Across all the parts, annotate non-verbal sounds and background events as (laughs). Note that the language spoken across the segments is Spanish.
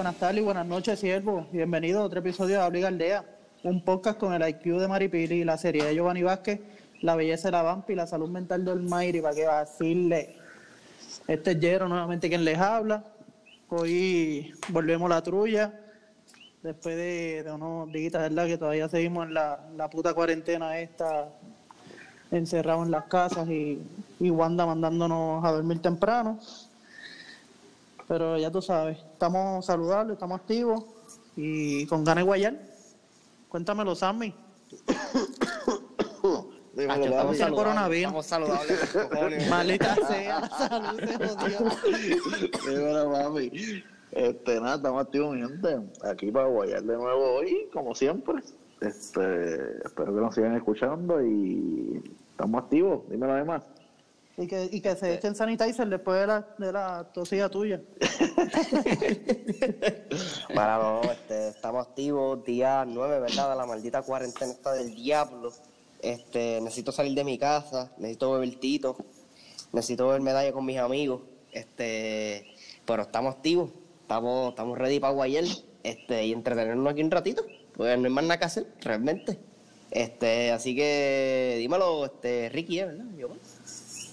Buenas tardes y buenas noches, siervo. Bienvenido a otro episodio de Habla Aldea, un podcast con el IQ de Maripili, la serie de Giovanni Vázquez, la belleza de la Vampi y la salud mental del Mayri, para que vacile. Este es Jero, nuevamente quien les habla. Hoy volvemos a la trulla, después de, de unos días, ¿verdad? Que todavía seguimos en la, la puta cuarentena esta, encerrados en las casas y, y Wanda mandándonos a dormir temprano. Pero ya tú sabes, estamos saludables, estamos activos y con ganas de guayar. Cuéntamelo, Sammy. (coughs) Dímelo, estamos papi. salud- coronavirus. Estamos saludables. (laughs) cojones. Maldita sea, (laughs) salud se jodió. Dímelo, papi. Este, nada, estamos activos, mi gente. Aquí para guayar de nuevo hoy, como siempre. Este, espero que nos sigan escuchando y estamos activos. Dímelo además. Y que, y que se echen sanitizer después de la, de la tosilla tuya. (laughs) Para no, este, estamos activos, día 9, ¿verdad? La maldita cuarentena esta del diablo. Este, necesito salir de mi casa, necesito beber tito, necesito beber medalla con mis amigos. Este, pero estamos activos, estamos, estamos ready para guayar, este, y entretenernos aquí un ratito, porque no hay más nada que hacer, realmente. Este, así que dímelo, este, Ricky, ¿eh? ¿verdad? Yo,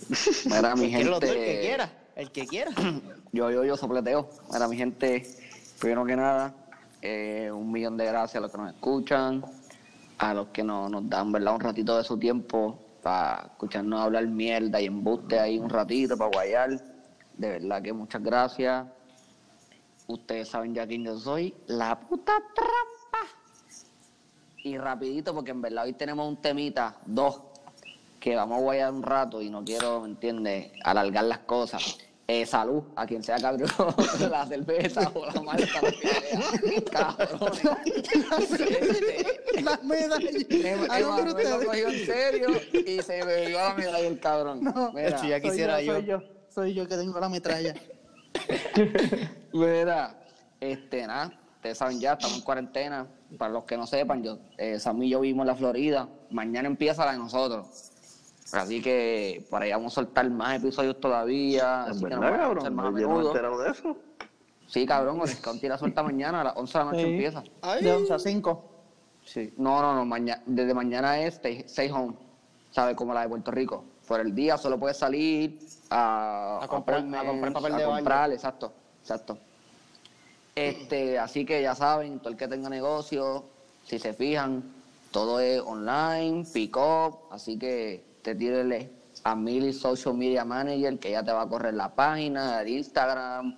(laughs) Mira, mi ¿Quiere los dos? el que gente. quiera, el que quiera. (clears throat) Yo, yo, yo sopleteo. Mira, mi gente, primero que nada, eh, un millón de gracias a los que nos escuchan, a los que nos, nos dan, ¿verdad? Un ratito de su tiempo para escucharnos hablar mierda y embuste ahí un ratito para guayar. De verdad que muchas gracias. Ustedes saben ya quién yo soy. La puta trampa. Y rapidito, porque en verdad hoy tenemos un temita, dos, que vamos a guayar un rato y no quiero, ¿me entiendes?, alargar las cosas. Eh, salud a quien sea cabrón, (laughs) la cerveza o la sea. Cabrones. Las medallas. Por Emanuel lo cogió en serio y se bebió la medalla el cabrón. No, Mira, ya quisiera soy yo. Soy yo, soy yo que tengo la metralla. (laughs) Mira, este, nada, ustedes saben ya, estamos en cuarentena. Para los que no sepan, yo, eh, Sam y yo vivimos en la Florida. Mañana empieza la de nosotros. Así que por ahí vamos a soltar más episodios todavía. No me de eso. Sí, cabrón, el County la suelta mañana, a las 11 de la noche Sí. empieza. De 11 a 5. Sí. No, no, no, mañana, desde mañana es stay, stay home, ¿sabes? Como la de Puerto Rico. Por el día solo puedes salir a, A comprar- a comprar papel a de baño. exacto, exacto. Este, así que ya saben, todo el que tenga negocio, si se fijan, todo es online, pick up, así que te tírele a Mili Social Media Manager, que ya te va a correr la página, el Instagram,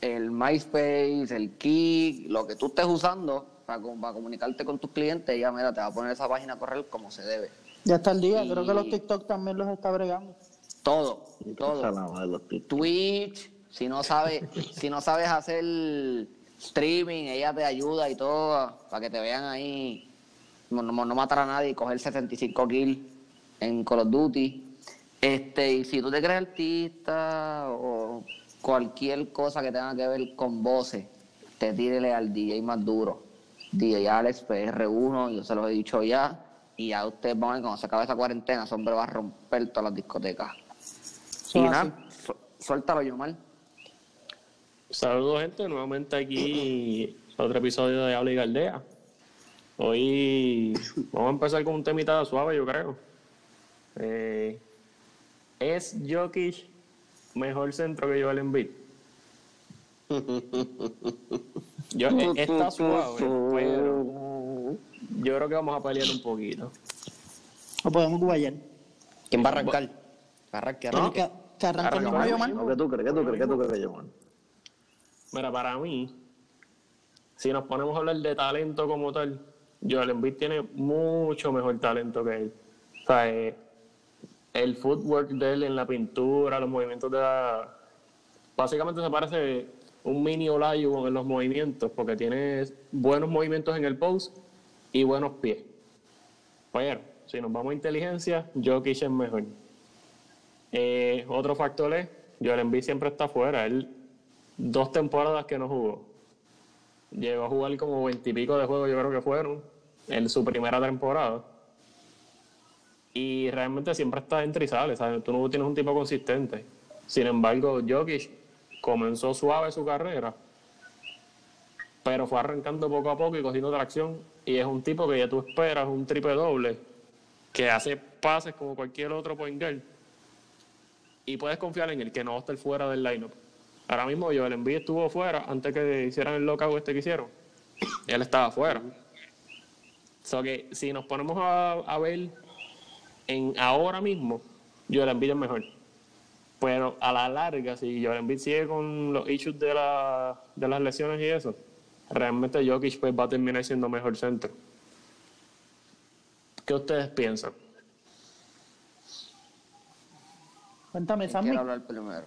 el MySpace, el Kik, lo que tú estés usando para, com- para comunicarte con tus clientes, ya mira, te va a poner esa página a correr como se debe. Ya está el día. Creo que los TikTok también los está bregando. Todo, todo. Twitch, si no sabes, (laughs) si no sabes hacer streaming, ella te ayuda y todo, para que te vean ahí, no, no- no matar a nadie y coger 75 kills en Call of Duty. Este, y si tú te crees artista o cualquier cosa que tenga que ver con voces, te tírele al DJ más duro. DJ Alex PR1, yo se los he dicho ya, y ya ustedes van a ver cuando se acabe esa cuarentena, ese hombre va a romper todas las discotecas. Y nada, su- suéltalo, Yomar. Saludos, gente. Nuevamente aquí otro episodio de Habla y Galdea. Hoy vamos a empezar con un temita suave, yo creo. Eh, ¿Es Jokic mejor centro que Joel Embiid? (laughs) Yo, eh, está suave, pero yo creo que vamos a pelear un poquito. O podemos guayar. ¿Quién va a arrancar? Arranque, Que, arranque. que arranque el mismo Arranca. Yomar. No, ¿Qué tú crees? ¿Qué tú crees? ¿Qué tú crees? Mira, para mí, si nos ponemos a hablar de talento como tal, Joel Embiid tiene mucho mejor talento que él. O sea, eh, el footwork de él en la pintura, los movimientos de la... Básicamente se parece un mini Olajuwon en los movimientos, porque tiene buenos movimientos en el post y buenos pies. Pero, si nos vamos a inteligencia, Jokic es mejor. Eh, otro factor es, Joel Embiid siempre está fuera. Él, dos temporadas que no jugó. Llegó a jugar como veintipico de juegos, yo creo que fueron, en su primera temporada. Y realmente siempre está entre y sale, ¿sabes? Tú no tienes un tipo consistente. Sin embargo, Jokic comenzó suave su carrera pero fue arrancando poco a poco y cogiendo tracción. Y es un tipo que ya tú esperas un triple doble, que hace pases como cualquier otro point guard. Y puedes confiar en él, que no va a estar fuera del lineup. Ahora mismo Joel Embiid estuvo fuera antes que hicieran el lockout este que hicieron. Él estaba fuera. So que si nos ponemos a, a ver en ahora mismo, Joel Embiid es mejor. Pero a la larga, si Joel Embiid sigue con los issues de, la, de las lesiones y eso, realmente Jokic pues, va a terminar siendo mejor centro. ¿Qué ustedes piensan? Cuéntame, ¿Quién Sammy. quiere hablar primero?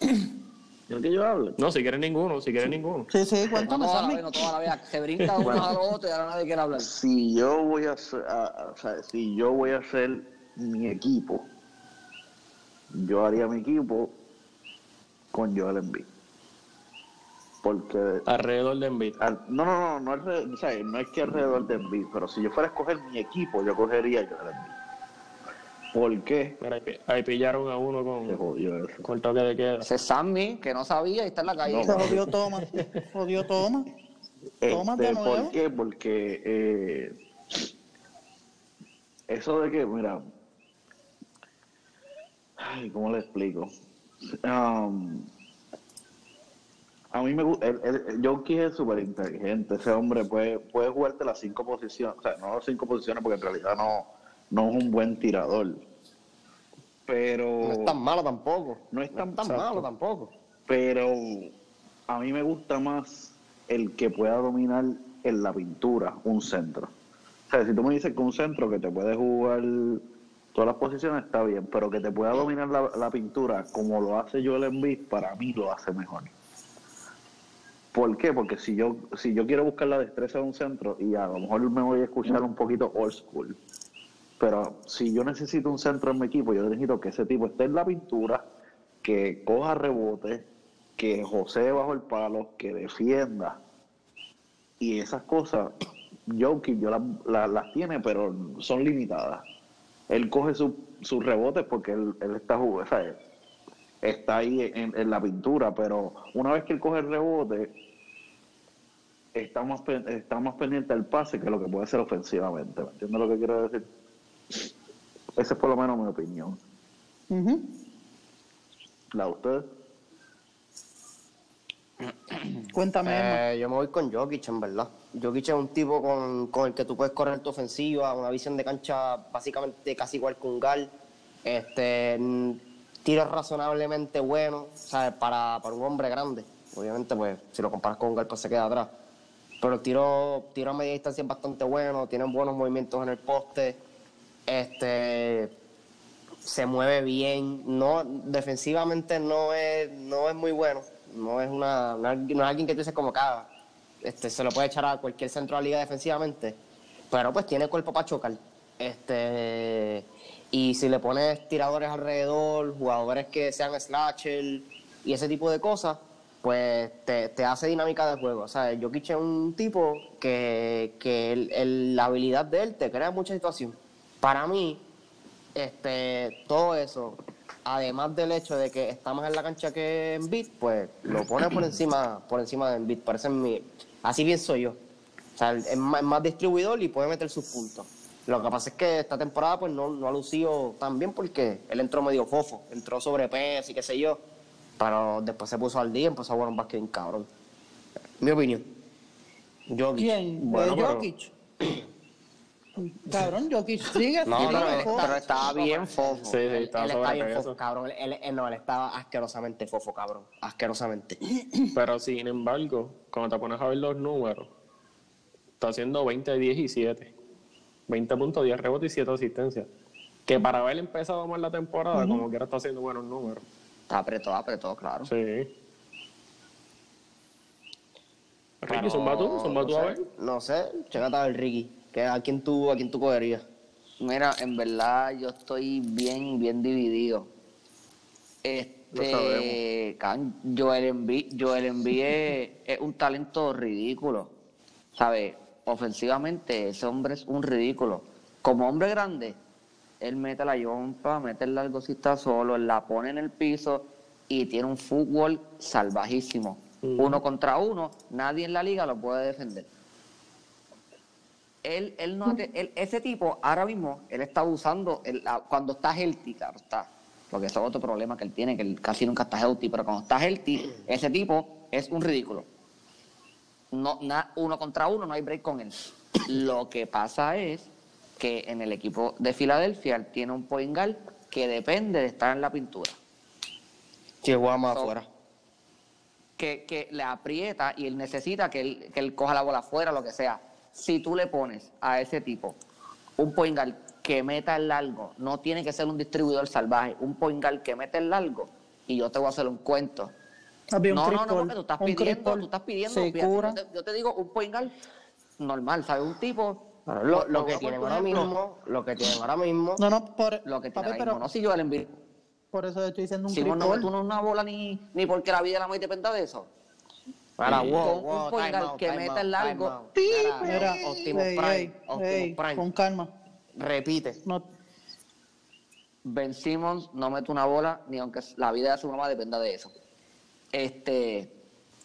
(coughs) ¿Yo que yo hable? No, si quieren ninguno, si quieren ninguno. Sí, sí, cuéntame, toda la Sammy. no toda la vez. Se brinca (laughs) uno al otro y ahora nadie quiere hablar. Si yo voy a hacer, a- a- o sea, si yo voy a hacer mi equipo, yo haría mi equipo con Joel Embiid. Porque Alrededor de Embiid. al- no, no, no, no, alre- o sea, no es que alrededor de Embiid, pero si yo fuera a escoger mi equipo, yo cogería a Joel Embiid. ¿Por qué? Mira, ahí, pi- ahí pillaron a uno Se con, jodió eso. con el toque de queda. Ese es Sammy, que no sabía y está en la calle. Se jodió Toma. Jodió Toma. Toma de Este, nuevo. ¿Por qué? Porque eh, eso de que, mira, ay, ¿cómo le explico? Um, a mí me gusta, Jokic es súper inteligente, ese hombre puede, puede jugarte las cinco posiciones, o sea, no las cinco posiciones porque en realidad no, no es un buen tirador, pero No es tan malo tampoco. no es tan, tan exacto. malo tampoco. pero a mí me gusta más el que pueda dominar en la pintura un centro. O sea, si tú me dices que un centro que te puede jugar todas las posiciones está bien, pero que te pueda dominar la, la pintura como lo hace Joel Embiid, para mí lo hace mejor. ¿Por qué? Porque si yo si yo quiero buscar la destreza de un centro y a lo mejor me voy a escuchar un poquito old school, pero si yo necesito un centro en mi equipo, yo necesito que ese tipo esté en la pintura, que coja rebote, que José bajo el palo, que defienda. Y esas cosas, Jokic yo las, las- las tiene, pero son limitadas. Él coge su- rebotes porque él, él está jugando, ¿sabes? está ahí en, en la pintura, pero una vez que él coge el rebote, está más, está más pendiente del pase que lo que puede hacer ofensivamente. ¿Me entiendes lo que quiero decir? Esa es por lo menos mi opinión. ¿La de ustedes? (clears throat) Cuéntame. Eh, yo me voy con Jokic, en verdad. Jokic es un tipo con, con el que tú puedes correr tu ofensiva, una visión de cancha básicamente casi igual que un Gal. Este, tiros razonablemente buenos, ¿sabes? Para, para un hombre grande. Obviamente, pues, si lo comparas con un Gal, pues se queda atrás. Pero el tiro, tiro a media distancia es bastante bueno, tiene buenos movimientos en el poste. Este, se mueve bien, no defensivamente no es no es muy bueno, no es una no es, alguien que tú dices como cada este se lo puede echar a cualquier centro de la liga defensivamente, pero pues tiene cuerpo para chocar. Este y si le pones tiradores alrededor, jugadores que sean slasher y ese tipo de cosas, pues te, hace dinámica de juego. O sea, Jokic es un tipo que, que la habilidad de él te crea mucha situación. Para mí, este, todo eso, además del hecho de que está más en la cancha que en beat, pues lo pone por encima, por encima de beat. Parece mi, así pienso yo. O sea, es más, es más distribuidor y puede meter sus puntos. Lo que pasa es que esta temporada pues no, no ha lucido tan bien porque él entró medio fofo, entró sobre peso y qué sé yo, pero después se puso al día y empezó a jugar un básquet bien cabrón. Mi opinión. Jokic. ¿Quién? Bueno, pero- Jokic. Cabrón, Jokic (laughs) sigue. No, sigue pero, fofo. pero estaba bien fofo. Sí, sí, Él- estaba él está bien sobrepeso. fofo, cabrón. Él, él- no, él estaba asquerosamente fofo, cabrón. Asquerosamente. (laughs) Pero sin embargo, cuando te pones a ver los números, está haciendo 20, 10 y 7. 20 puntos, 10 rebotes y 7 asistencias. Que para haber empezado mal la temporada, como quiera está haciendo buenos números. Está apretó, apretó, claro. Sí. Ricky, Pero, zumba tú, zumba no tú a sé, ver. No sé, chécate a ver, Ricky. Que ¿A quién tú, a quién tú cogerías? Mira, en verdad yo estoy bien, bien dividido. Este, can- Joel Embiid, Joel Embiid es, (laughs) es un talento ridículo, ¿sabes? Ofensivamente ese hombre es un ridículo. Como hombre grande, él mete la yompa, mete el largo si está solo, él la pone en el piso y tiene un fútbol salvajísimo. Uno contra uno, nadie en la liga lo puede defender. Él, él no, él- ese tipo, ahora mismo, él está usando, el- la- cuando está healthy, claro está, porque eso es otro problema que él tiene, que él casi nunca está healthy, pero cuando está healthy, ese tipo es un ridículo. No, na- uno contra uno, no hay break con él. Lo que pasa es que en el equipo de Filadelfia él tiene un point guard que depende de estar en la pintura. Que juega más So- afuera. que, que le aprieta y él necesita que él, que él coja la bola afuera, lo que sea. Si tú le pones a ese tipo un point guard que meta el largo, no tiene que ser un distribuidor salvaje, un point guard que mete el largo, y yo te voy a hacer un cuento. Un No, no, no, porque tú estás pidiendo, tú estás pidiendo, se fíjate, cura. yo, te, yo te digo un point guard normal, ¿sabes? Un tipo... Bueno, lo, que tienen ahora mismo, lo que tienen ahora mismo, No, no, por, Lo que tiene papi, ahora mismo, no si yo el envío. por eso estoy diciendo un Si no, no tú no una bola ni, ni porque la vida de la maíz dependa de eso. Con wow, un wow, guard out, que meta el largo. Mira, Optimus Prime, Optimus Prime. con calma. Repite. No, Ben Simmons no mete una bola ni aunque la vida de su mamá dependa de eso. Este,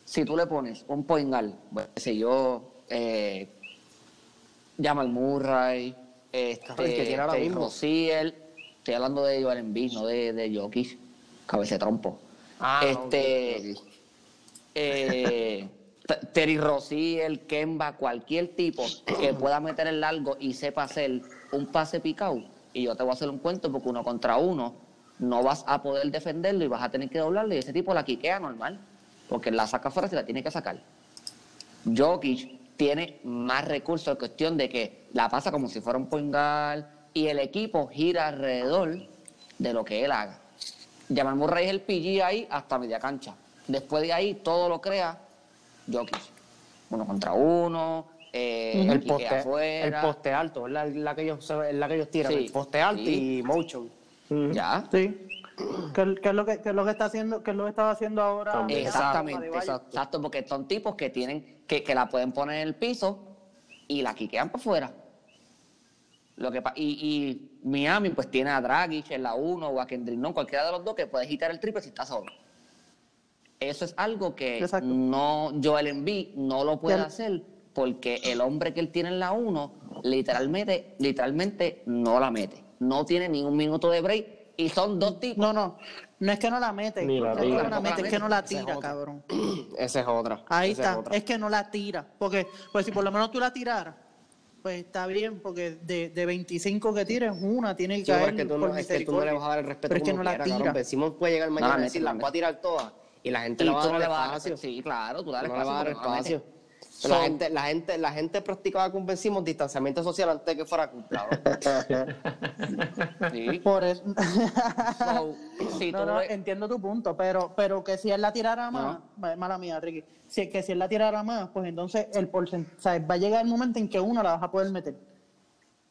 si tú le pones un point guard, bueno, qué sé yo, eh, Jamal Murray, este, El que tiene ahora mismo. Rozier, estoy hablando de Joel Embiid, no de, de Jokic, cabeza de trompo. Ah, no, este. Eh, Terry Rozier, Kemba, cualquier tipo que pueda meter el largo y sepa hacer un pase picado. Y yo te voy a hacer un cuento porque uno contra uno no vas a poder defenderlo y vas a tener que doblarlo. Y ese tipo la quiquea normal, porque la saca fuera si la tiene que sacar. Jokic tiene más recursos, en cuestión de que la pasa como si fuera un point guard y el equipo gira alrededor de lo que él haga. Jamal Murray es el PG ahí hasta media cancha. Después de ahí todo lo crea Jokic. Uno contra uno, eh, El poste, el afuera. poste alto, es la, la que ellos, la que ellos tiran. Sí, el poste alto sí. y motion. Ya. sí. ¿Qué, qué es lo que, qué es lo que está haciendo? ¿Qué es lo que estaba haciendo ahora? También. Exactamente, exacto. exacto, porque son tipos que tienen, que, que la pueden poner en el piso y la quiquean para afuera. Lo que y, y Miami pues tiene a Dragic en la 1 o a Kendrick Nunn, cualquiera de los dos que puede quitar el triple si está solo. Eso es algo que Exacto. no Joel Embiid no lo puede Ya- hacer porque el hombre que él tiene en la 1 literalmente, literalmente no la mete. No tiene ni un minuto de break y son dos tipos. No, no. No es que no la mete. Ni la no es que tira. no la mete, es que no la tira, es cabrón. (clears throat) Esa es otra. Ahí está. Es, otra. Es que no la tira. Porque, pues si por lo menos tú la tiraras, pues está bien, porque de, de 25 que tires, una tiene que Sí, pero caer es que tú por no, es que tú no le vas a dar el respeto Pero es que no la tira. Simmons puede llegar mañana la y decir, la las voy a tirar todas. Y la gente Y le va a dar no vas espacio. Sí, claro, tú dale No le va a dar espacio. la gente, la, gente, la gente practicaba con Ben Simmons distanciamiento social antes de que fuera culpado. (laughs) Sí. Por eso. So, no, entiendo tu punto, pero, pero que si él la tirara más, ma- mala mía, Ricky, si, que si él la tirara más, pues entonces el porcentaje, va a llegar el momento en que uno la vas a poder meter.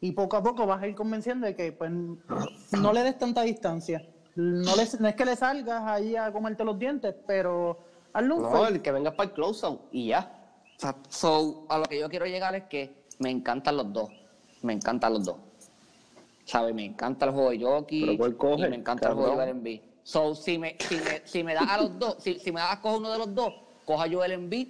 Y poco a poco vas a ir convenciendo de que pues no le des tanta distancia. No, le- no es que le salgas ahí a comerte los dientes, pero hazle un no, el que venga para el close-out y ya. O sea, so, a lo que yo quiero llegar es que me encantan los dos. Me encantan los dos. ¿Sabes? Me encanta el juego de Jockey. ¿Pero cuál coge, Y me encanta el juego de Embiid. So, si me, si me, si me das a los dos, si, si me das a coger uno de los dos, coja a Joel Embiid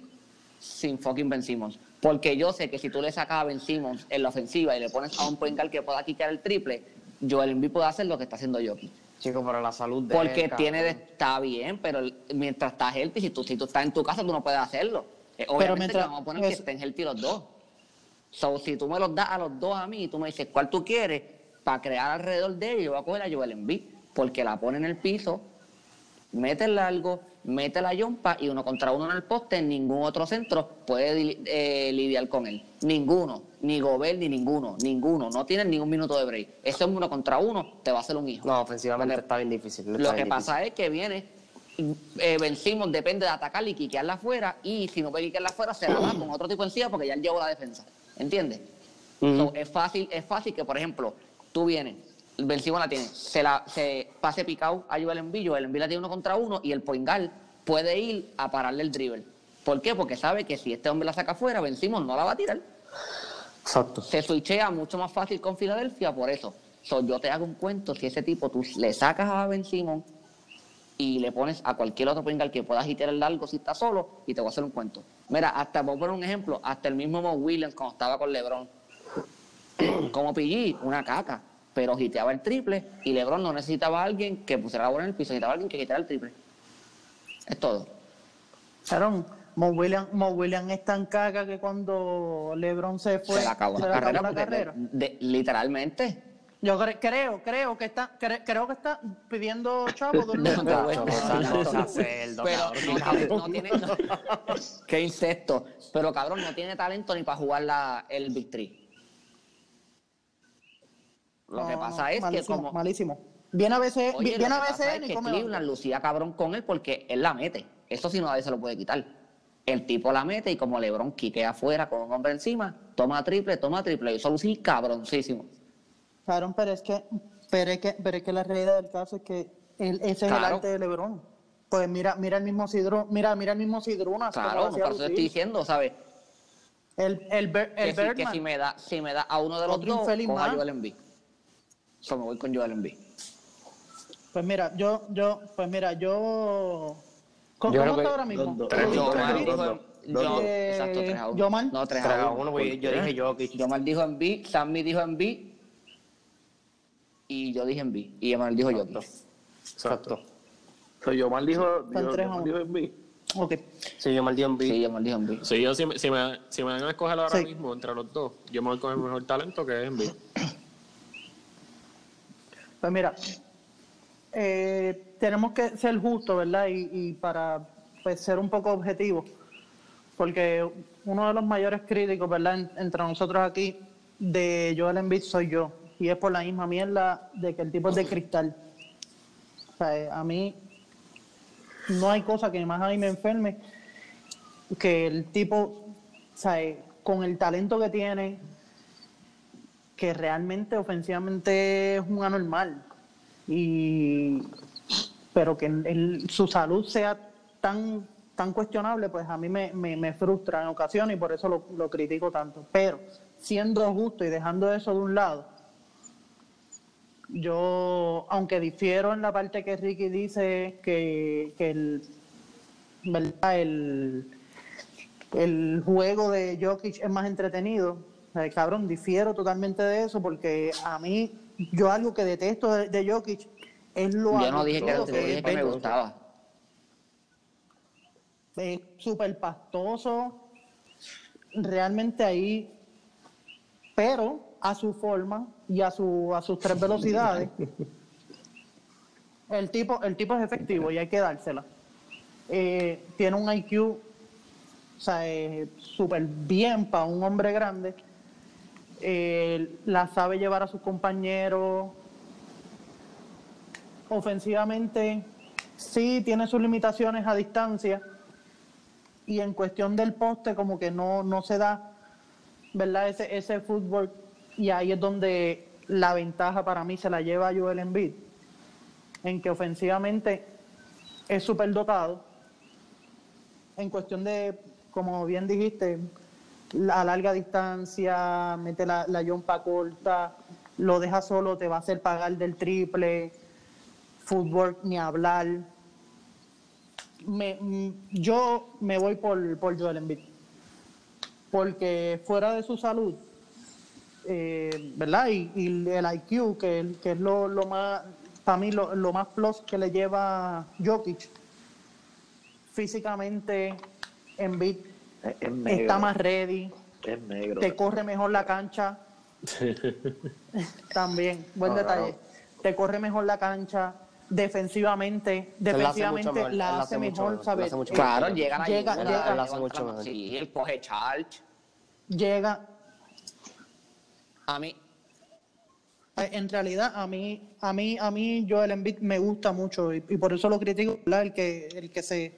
sin fucking Ben Simmons. Porque yo sé que si tú le sacas a Ben Simmons en la ofensiva y le pones a un point guard que pueda quitar el triple, Joel Embiid puede hacer lo que está haciendo Jockey. Chico, pero la salud de Porque tiene de, está bien, pero mientras estás healthy, si tú, si tú estás en tu casa, tú no puedes hacerlo. Eh, obviamente mientras- que vamos a poner que es- estén healthy los dos. So, si tú me los das a los dos a mí y tú me dices cuál tú quieres, para crear alrededor de ellos, yo voy a coger a Joel Embiid, porque la pone en el piso, mete el largo, mete la yompa y uno contra uno en el poste, ningún otro centro puede eh, lidiar con él. Ninguno, ni Gobert, ni ninguno, ninguno. No tienen ningún minuto de break. Ese es uno contra uno, te va a hacer un hijo. No, ofensivamente está bien difícil. está Lo que pasa es que viene, eh, Ben Simmons depende de atacarle y quiquearla afuera, y si no puede quiquearla afuera, se la da (clears throat) con otro tipo encima porque ya él llevó la defensa. ¿Entiendes? So, es fácil, es fácil que, por ejemplo, tú vienes, Ben Simmons la tiene, se la se pase picado a Joel Embiid, Joel Embiid la tiene uno contra uno y el poingal puede ir a pararle el dribble. ¿Por qué? Porque sabe que si este hombre la saca afuera, Ben Simmons no la va a tirar Exacto. se switchea mucho más fácil con Filadelfia por eso. So, yo te hago un cuento, si ese tipo tú le sacas a Ben Simmons y le pones a cualquier otro pingal que pueda hitear el largo si está solo y te voy a hacer un cuento. Mira, hasta, voy a poner un ejemplo, hasta el mismo Mo Williams cuando estaba con LeBron. (clears throat) Como PG, una caca, pero hiteaba el triple y LeBron no necesitaba a alguien que pusiera la bola en el piso, necesitaba a alguien que hiteara el triple. Es todo. Claro, Mo Williams es tan caga que cuando LeBron se fue, se le acabó se la le acabó carrera, la porque carrera. de- de- literalmente. Yo cre- creo, creo que está, cre- creo que está pidiendo chavo (laughs) de No, Pero no tiene. no- qué insecto. Pero cabrón, no tiene talento ni para jugar la, el Big Three. Lo que pasa no, es que como. malísimo. Viene a veces, Oye, lo a veces es que Cleveland lucía cabrón con él porque él la mete. Eso sí no nadie se lo puede quitar. El tipo la mete y como LeBron quiquea afuera con un hombre encima, toma triple, toma triple. Y eso lucí cabroncísimo. Claro, pero es que, pero es que, pero es que la realidad del caso es que ese es el Claro. arte de LeBron. Pues mira, mira el mismo Sidro, mira, mira el mismo Sidrunas. cómo Claro, por eso te estoy diciendo, ¿sabes? El, el, Ber- el que, si, que si me da, si me da a uno de los Otro dos, cojo a. Joel Embiid. So, me voy con Joel Embiid. Pues mira, yo, yo, pues mira, yo. ¿Cómo, Yo creo que está ahora mismo? dos, tres, dijo, dos, yo- dos. exacto, 3 a 1. Yomal. No, 3 3 a a 1. 1, pues yo dije Jokic. Yomal dijo Embiid, Sammy dijo Embiid y yo dije Embiid y Emanuel dijo Jokic. Exacto. Soy yo mal dijo, yo, yo mal dijo en mí. Ok. Sí, yo maldito en Sí, B. Yomal dijo Embiid. Si, yo, si, me- si, me, si me van a escoger ahora Sí. mismo entre los dos, yo me voy con el mejor talento que es Embiid. (clears throat) Pues mira, eh, tenemos que ser justos, ¿verdad? Y, y para pues, ser un poco objetivos, porque uno de los mayores críticos, ¿verdad? En- entre nosotros aquí de Joel Embiid soy yo, y es por la misma mierda de que el tipo es de cristal. O sea, eh, a mí no hay cosa que más a mí me enferme que el tipo, o sea, eh, con el talento que tiene, que realmente ofensivamente es un anormal. Y pero que su salud sea tan tan cuestionable, pues a mí me, me- me frustra en ocasiones y por eso lo, lo critico tanto. Pero siendo justo y dejando eso de un lado, yo, aunque difiero en la parte que Ricky dice que, que el, ¿verdad? el, el juego de Jokic es más entretenido. Eh, cabrón, difiero totalmente de eso porque a mí, yo algo que detesto de, de Jokic es lo Yo no dije que, yo dije que me gustaba. es súper pastoso, realmente ahí, pero a su forma y a, su, a sus tres velocidades. El tipo, el tipo es efectivo y hay que dársela. Eh, tiene un IQ o sea, eh, súper bien para un hombre grande. Eh, la sabe llevar a sus compañeros. Ofensivamente, sí tiene sus limitaciones a distancia. Y en cuestión del poste, como que no, no se da, ¿verdad? Ese, ese fútbol. Y ahí es donde la ventaja para mí se la lleva Joel Embiid. En que ofensivamente es súper dotado. En cuestión de, como bien dijiste, la larga distancia, mete la, la yompa corta, lo deja solo, te va a hacer pagar del triple, fútbol ni hablar. Me- mm, yo me voy por, por Joel Embiid. Porque fuera de su salud, eh, ¿verdad? Y, y el IQ, que, que es lo, lo más, para mí, lo, lo más plus que le lleva Jokic, físicamente, Embiid Es, es negro. está más ready, Es negro. te corre mejor la cancha. (laughs) También, buen No, detalle. claro. Te corre mejor la cancha. Defensivamente, la hace defensivamente la la hace mejor, mejor, ¿sabes? la hace mucho Claro, llega la llega, llega, él hace mucho mejor. Sí, él coge charge. llega. A mí, Eh, En realidad, a mí, a mí, a mí, Joel Embiid me gusta mucho y, y por eso lo critico, ¿verdad? El que, el que se,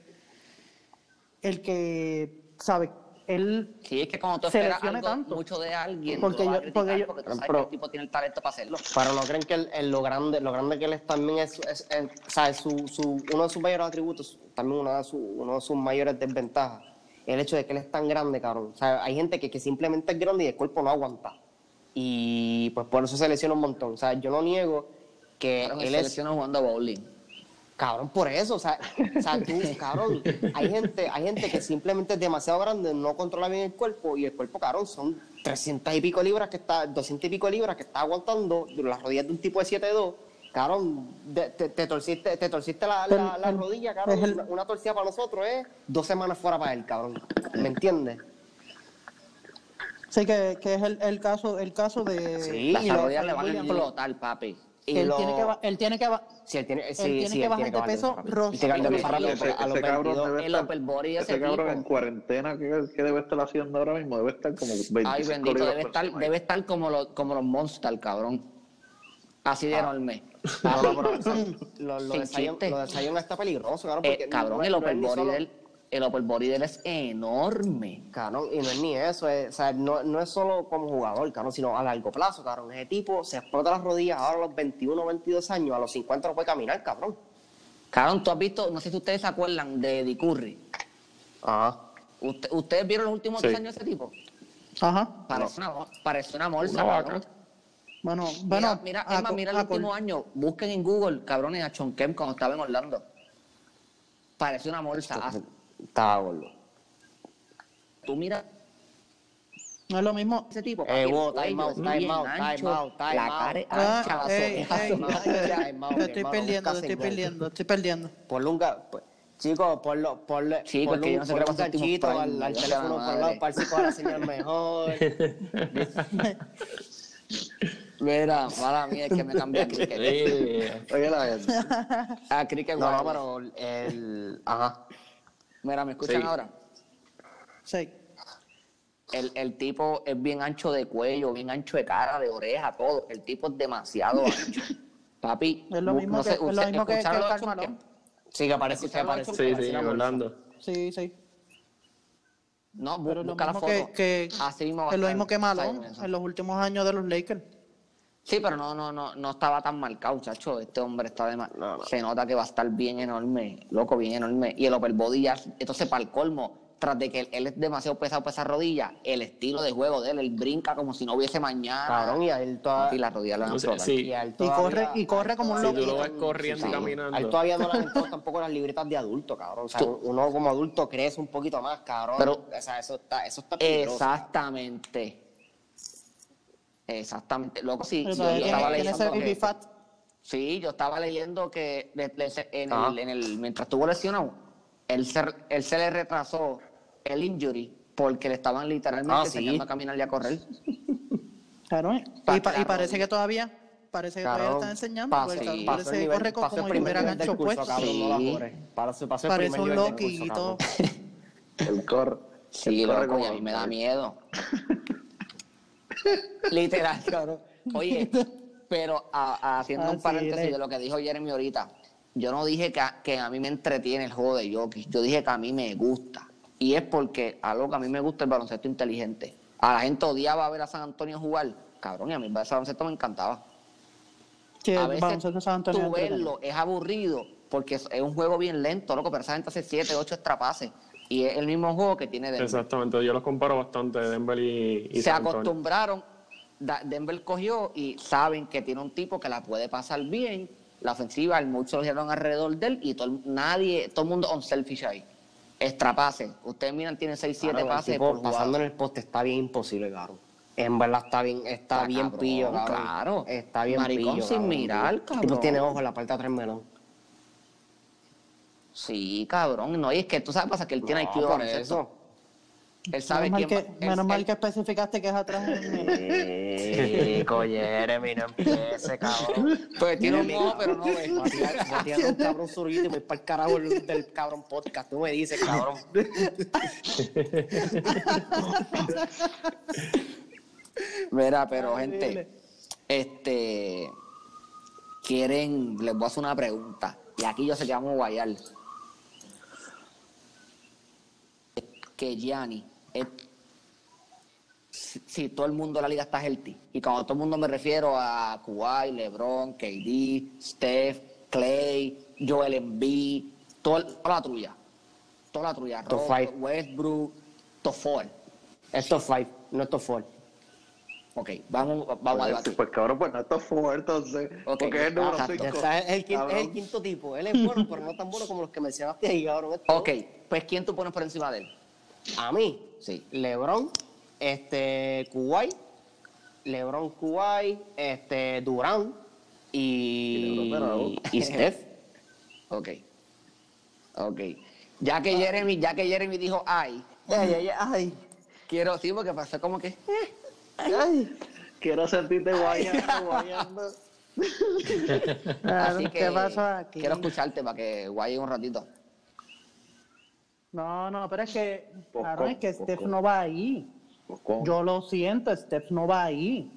el que, sabe, él sí, es que cuando tú esperas algo tanto. mucho de alguien, Porque a yo- porque yo- tú sabes Pero- que el tipo tiene el talento para hacerlo. Pero no creen que el, el- lo grande lo grande que él es también es, es- su, su, uno de sus mayores atributos, también una de su- uno de sus mayores desventajas, el hecho de que él es tan grande, cabrón. O sea, hay gente que, que simplemente es grande y el cuerpo no aguanta. Y pues por eso se lesiona un montón. O sea, yo no niego que Claro, él se es... lesiona jugando bowling. Cabrón, por eso, o sea, o sea, tú, (laughs) cabrón, hay gente, hay gente que simplemente es demasiado grande, no controla bien el cuerpo y el cuerpo, cabrón, son 300 y pico libras que está, 200 y pico libras que está aguantando las rodillas de un tipo de 7'2", cabrón, de- te, te torciste, te torciste la, la, la el- rodilla, cabrón, una, una torcida para nosotros es dos semanas fuera para él, cabrón, ¿me entiendes? Sí, que, que es el, el caso el caso de... Sí, Las rodillas le van a explotar, papi. Y él, lo- tiene que, él tiene que... Sí, él tiene, sí, Él tiene sí, que él bajar tiene de peso de a los ese cabrón 22 debe el upper body de ese ese cabrón en cuarentena que, que debe estar haciendo ahora mismo debe estar como 25 Ay, bendito, debe estar, debe estar como, los como los Monster, cabrón. Así de enorme. No, no, pero, o sea, lo, lo Sin de Zion, chiste. lo de Zion está peligroso, cabrón. Eh, cabrón, no el upper body solo- del, el upper body de él es enorme. Cabrón, y no es ni eso, es- o sea, no, no es solo como jugador, cabrón, sino a largo plazo, cabrón. Ese tipo se explota las rodillas ahora a los 21, 22 años, a los 50 no puede caminar, cabrón. Cabrón, tú has visto, no sé si ustedes se acuerdan de Eddie Curry. Ajá. Usted- ¿Ustedes vieron los últimos Sí. dos años de ese tipo? Ajá. Parece, una, parece una bolsa, Una cabrón. vaca. Bueno, Mira, bueno... mira, a co- mira el a col- último año. Busquen en Google, cabrones, a Chon Kemp cuando estaba en Orlando. Parece una. Ah, Estaba gordo. Tú mira No es lo mismo... ese tipo. Eh, el wow, time out, time out, time out, time La out. cara es ancha, estoy perdiendo, estoy perdiendo, estoy perdiendo. Ponle un Chicos, ponlo, ponle, Chico, es ponle que yo no sé ponle qué un ganchito al, al teléfono la por madre. lado para ver si la señal mejor. (laughs) Mira, mala mía, es que me cambié a cricket. (laughs) Oye, la gente. (laughs) A cricket No, no, pero el... Ajá. Mira, ¿me escuchan Sí. ahora? Sí. El, el tipo es bien ancho de cuello, bien ancho de cara, de oreja, todo. El tipo es demasiado ancho. (laughs) Papi, Es lo mismo no que- sé, es lo usted- mismo que- ¿escucharon que? Sí, que parece, que ¿Escucharon parece. eso? Sí, sí. Orlando. Sí, sí. No, Pero lo la foto. que, que Así mismo va a es lo mismo que Malone en los últimos años de los Lakers. Sí, pero no, no, no, no estaba tan marcado, chacho. Este hombre está de ma- No, no. Se nota que va a estar bien enorme, loco, bien enorme. Y el upper body ya, entonces para el colmo, tras de que él, él es demasiado pesado para esa rodilla, el estilo de juego de él, él brinca como si no hubiese mañana. Cabrón, y a él Y todavía... la rodilla sí. Y, a él Y todavía- corre, y corre como un Si tú lo loco. ves corriendo y caminando. A él todavía no le han tampoco las libretas de adulto, cabrón. O sea, Tú- uno como adulto crece un poquito más, cabrón. Pero- o sea, eso está, eso está peligroso. Exactamente. Exactamente. Loco, sí, yo todavía estaba leyendo que- fat. Sí, yo estaba leyendo que de- de- en, Ah. el, en el, mientras estuvo lesionado, él se, él se le retrasó el injury porque le estaban literalmente Ah, sí. enseñando a caminar y a correr. Claro, ¿eh? Pa- y, pa- y claro. parece que todavía, parece que todavía Cabrón, están enseñando, el cabrón sí, el parece que corre el como si primer gancho puesto. cabrón, no la Sí. pasó el Parece primer un cabrón. El corre. Sí, el corre loco, y a mí me da miedo. (laughs) (laughs) Literal, cabrón. Oye, pero a- a- haciendo un paréntesis es. de lo que dijo Jeremy ahorita, yo no dije que a, que a mí me entretiene el juego de Jokic, yo dije que a mí me gusta. Y es porque algo que a mí me gusta el baloncesto inteligente. A la gente odiaba ver a San Antonio jugar, cabrón, y a mí el baloncesto me encantaba. Que a el veces baloncesto de San Antonio tú verlo es aburrido porque es, es un juego bien lento, loco, pero esa gente hace 7, 8 extrapases. Y es el mismo juego que tiene Denver. Exactamente, yo los comparo bastante, Denver y, y Se San acostumbraron, Denver cogió y saben que tiene un tipo que la puede pasar bien, la ofensiva, muchos lo hicieron alrededor de él y todo, el- nadie, todo el mundo on selfish ahí. Extrapase. Ustedes miran, tiene 6, 7 Cabrón, el pases tipo por jugada. pasando en el poste está bien imposible, cabrón. En verdad está bien, está Está bien cabrón, pillo, cabrón. claro. Está bien Maricón pillo, sin cabrón. mirar, El tipo cabrón. tiene ojos en la parte de atrás melón. Sí, cabrón. No, y es que tú sabes pasa que él tiene No, IQ de por baloncesto. eso. Él sabe menos mal quién que, él- menos mal que especificaste que es atrás en el- Chico, Jeremy, no empiece, cabrón. Pues tiene un ojo, pero no ve. Voy a tirar- voy a tirar un cabrón zurrito y me voy para el carajo del, del cabrón podcast. Tú me dices, cabrón. Mira, pero gente, este, quieren, les voy a hacer una pregunta. Y aquí yo sé que vamos a guayar. Que Gianni, es- si, si todo el mundo de la liga está healthy, y cuando todo el mundo me refiero a Kawhi, LeBron, KD, Steph, Clay, Joel Embiid, toda, toda la trulla. Toda la trulla. Top Rob, five. Westbrook, top four. Es top 5, no es top 4. Ok, vamos, vamos a Pues, debatir. pues cabrón, pues no está fuerte, entonces. Ok, Porque es el número exacto. 5. Ya está, es el, quinto, es el quinto tipo. Él es bueno, pero no tan bueno como los que mencionaste ahí, cabrón. Ok, pues ¿quién tú pones por encima de él? A mí, Sí. LeBron, este, Kuwait, LeBron, Kuwait, este, Durán y, Y LeBron, y Steph. (laughs) Ok. Ok. Ya que Jeremy, ya que Jeremy dijo ay, Ay, ay, ay. quiero, sí, porque pasó como que. eh, (laughs) ay. Quiero sentirte guayando, (laughs) guayando. Así que ¿Qué pasó aquí? quiero escucharte para que guaye un ratito. No, no, pero es que, Poco, claro, es que poco. Steph no va ahí. Yo lo siento, Steph no va ahí.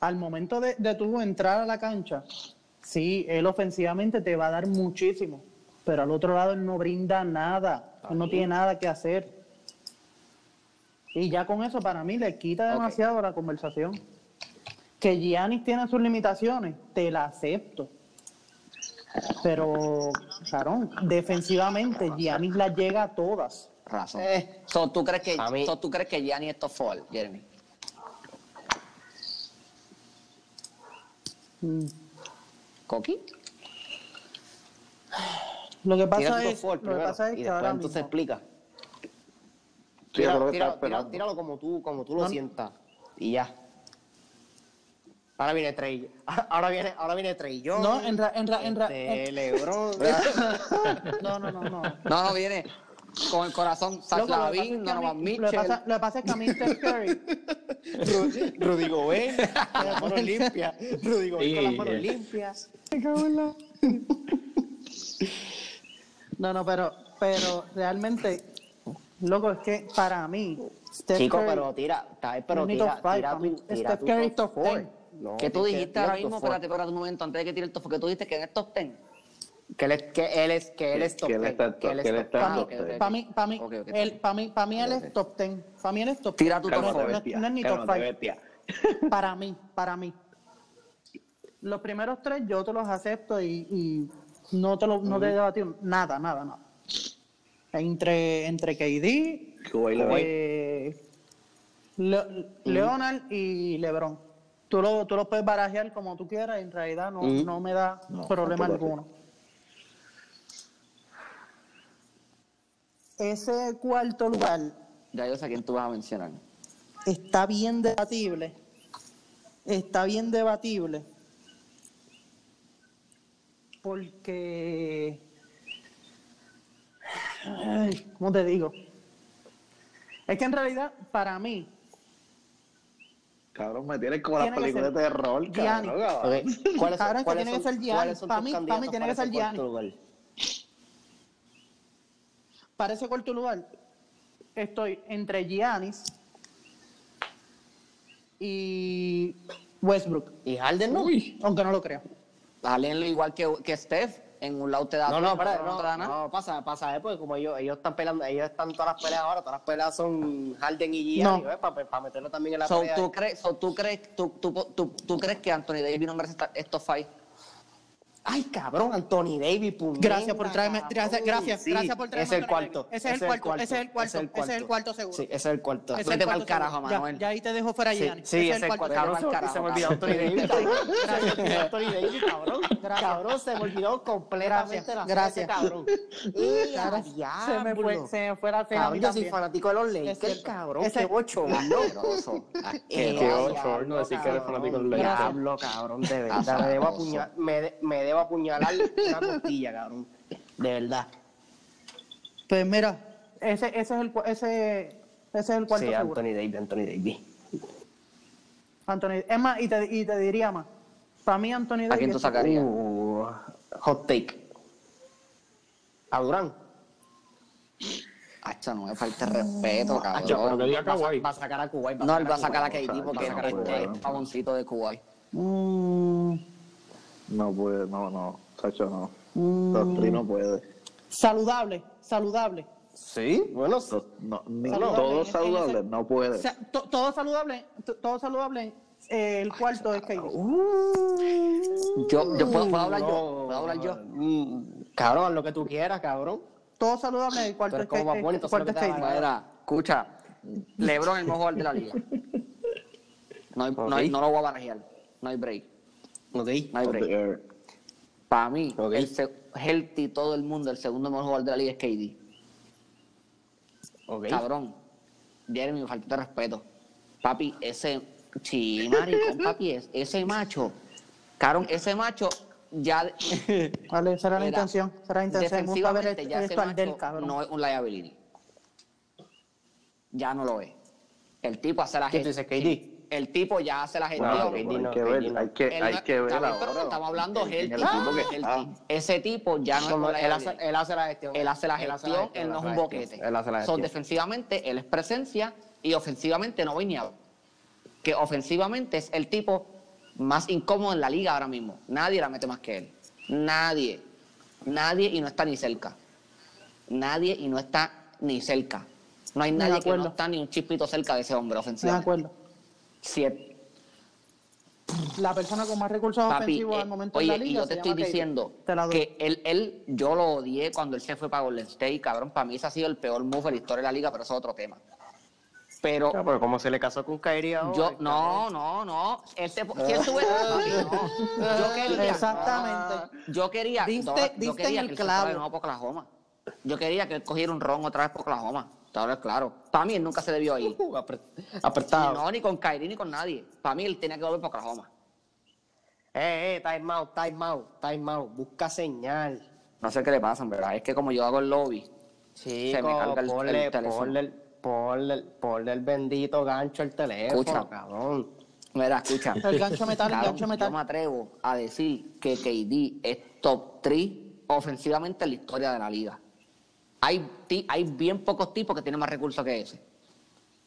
Al momento de, de tú entrar a la cancha, sí, él ofensivamente te va a dar muchísimo, pero al otro lado él no brinda nada, él no tiene nada que hacer. Y ya con eso para mí le quita demasiado la conversación. Que Giannis tiene sus limitaciones, te la acepto. Pero, Carón, defensivamente Giannis las llega a todas. Razón. Eh. So, ¿tú crees que, A mí- so, ¿tú crees que Gianni es top four, Jeremy? Mm. ¿Coqui? Lo que pasa es, top four lo que primero, pasa es y que después ahora entonces mismo, explica. Sí, eso es lo que Tira- estaba tira- esperando. tíralo como tú, como tú lo No. sientas. Y ya. Ahora viene Trey. (laughs) Ahora viene, ahora viene Trey Young. No, en ra- en ra- en ra- este, en- LeBron. (laughs) no, no, no, no. No, no, viene con el corazón. Zach Lavin, Donovan mí- Lo que Mitchell. pasa, lo que pasa es que a mí Steph Curry, (laughs) Ru- Rudy Gobert, con las manos limpias. Rudy Gobert con las manos eh. limpias. no, no, pero, pero realmente, loco, es que para mí, Steph Chico, Curry, pero tira, pero tira, tira mí, tu, tira Ten. No, que tú dijiste ahora mismo, four. espérate, espérate un momento, antes de que tire el top, porque tú dijiste que en el top 10. Que él es, que él es, que él es top Que ten, que él es que top ten. Para mí, ten. para mí, para mí, para mí, para mí él es top 10. Para mí él es top Tira tu top no, es ni top Cálmate, 5. bestia. Para mí, para mí. Los primeros tres yo te los acepto y, y no te lo, no te he debatido nada, nada, nada. Entre, entre KD, eh, Le- Leonard y LeBron. Tú lo, tú lo puedes barajear como tú quieras, en realidad no, no me da No, problema así. alguno. Ese cuarto lugar Ya yo sé a quién tú vas a mencionar. está bien debatible. Está bien debatible. Porque. Ay, ¿Cómo te digo? Es que en realidad, para mí, Cabrón, me tienes como las películas de terror, Gianni. cabrón. Ok, ¿Cuáles Cabrón, son, que tiene que ser Giannis. cuáles son Pa' tus mí- pa' mí tiene que para ser ese cuarto Giannis. lugar? para ese cuarto lugar, estoy entre Giannis y Westbrook. ¿Y Harden no? Aunque no lo creo. Alienlo igual que, que Steph, en un lado te da No, no, espera, no pasa, pasa, eh, porque como ellos, ellos están peleando, ellos están todas las peleas ahora, todas las peleas son Harden y No. ¿ves? Para meterlo también en la So, pelea. ¿tú, crees, so, ¿tú, crees, tú, tú, tú, tú crees que Anthony Davis no merece estos five? Ay, cabrón, Anthony Davis, puñeta, Gracias por traerme- cabrón. gracias- gracias- Sí, gracias por traerme Ese es el cuarto. Ese es el cuarto, ese es el cuarto, ese es el cuarto seguro. Sí, ese es el cuarto. Ese es Vete el pa'l cuarto carajo, seguro. Ya- Manuel. Ya, ahí te dejo fuera Sí, Giannis. sí, ese es el cuarto Cabrón, se, carajo, (laughs) se me olvidó Anthony Davis, cabrón. Se me olvidó Anthony Davis, cabrón. Cabrón, se me olvidó completamente Gracias, la gracias. cabrón. (laughs) ¡Eh, Claro, a se me fue, se me fue la fe a mí Cabrón, yo soy fanático de los Lakers, cabrón. Ese- Qué. Eh, (laughs) Qué Asqueroso. bochorno decir que eres fanático de los Lakers. Diablo, cabrón, de verdad. Me debo, debo apuñalar una costilla, cabrón. De verdad. Pues mira, ese, ese es el cu- ese, ese es el cuarto Sí, seguro. Anthony Davis, Anthony Davis. Anthony, es más, y te, y te diría más. Para mí Anthony Davis. ¿A quién tú sacarías? Uh, hot take. A Durán. Hacho, no me falte respeto, Hacho, pero que cabrón. diga Kawhi. Va a sacar a Kuwait. No, él va a sacar a. KD porque a a es el pavoncito de Kuwait. Mm, No puede, no, no. Sacho, no. Mm. No puede. saludable, saludable. Sí, bueno. No, ni- Saludable, saludables, ese- no puede. To- todo saludable, to- todo saludable. eh, el cuarto es KD. Yo, yo puedo, puedo hablar yo, puedo hablar yo. Mm, Cabrón, lo que tú quieras, cabrón. Todo saludable, el cuarto Pero es ¿cómo va a KD. poner? El cuarto es Entonces, lo que Mira, escucha, LeBron el mejor de la liga. No, hay- no, Ok. hay- no lo voy a barajear. No hay break. Ok. No hay break. Para mí, Ok. el healthy todo el mundo, el segundo mejor jugador de la liga es KD. Ok. Cabrón. Jeremy, me falta de respeto. Papi, ese. Sí, maricón, (laughs) papi, es- ese macho. Cabrón, ese macho ya. (laughs) Vale, esa era la intención. Esa era la intención. Defensivamente, el, ya ese actual del macho cabrón. no es un liability. Ya no lo es. El tipo hace la ¿Quién tú gestión. dices, KD? El tipo ya hace la gestión. Hay no, que ver, no. hay que, hay que ver ahora. pero estamos hablando Healthy. está. Ese tipo ya no es él, hace, liability. él hace la gestión. Él hace la Él gestión, él no es un boquete. Él hace la Son gestión. defensivamente, él es presencia y ofensivamente no voy ni a Que ofensivamente es el tipo más incómodo en la liga ahora mismo. Nadie la mete más que él. Nadie. Nadie y no está ni cerca. Nadie y no está ni cerca. No hay De nadie que no está ni un chispito cerca de ese hombre De ofensivamente. acuerdo. Siete. La persona con más recursos Papi, ofensivos eh, al momento oye, en la liga. y yo se te estoy diciendo Te que él, él, yo lo odié cuando él se fue para Golden State, cabrón. Para mí ese ha sido el peor move de la historia de la liga, pero eso es otro tema. Pero Ya, pero como se le casó con Kyrie ahora, yo, no, no, no. Él se, ¿Quién sube? Papi, no. Yo quería, Exactamente. yo quería, Diste- no, yo diste quería el que él se fuera de clavo. Oklahoma. Yo quería que él cogiera un ron otra vez para Oklahoma. Ahora claro. Para mí él nunca se debió ir. Uh, (laughs) apre- apretado. No, ni con Kyrie ni con nadie. Para mí él tenía que volver para Oklahoma. Eh, eh, time out, time out, time out. Busca señal. No sé qué le pasa, en verdad. Es que como yo hago el lobby, Chico, Se me carga el- ponle, el teléfono. ponle, el- ponle, el- ponle el bendito gancho al teléfono, Escucha. cabrón. Mira, escucha. (laughs) El gancho metal, el Cabrón, gancho metal. Yo me atrevo a decir que KD es top 3 ofensivamente en la historia de la liga. Hay, ti- hay bien pocos tipos que tienen más recursos que ese.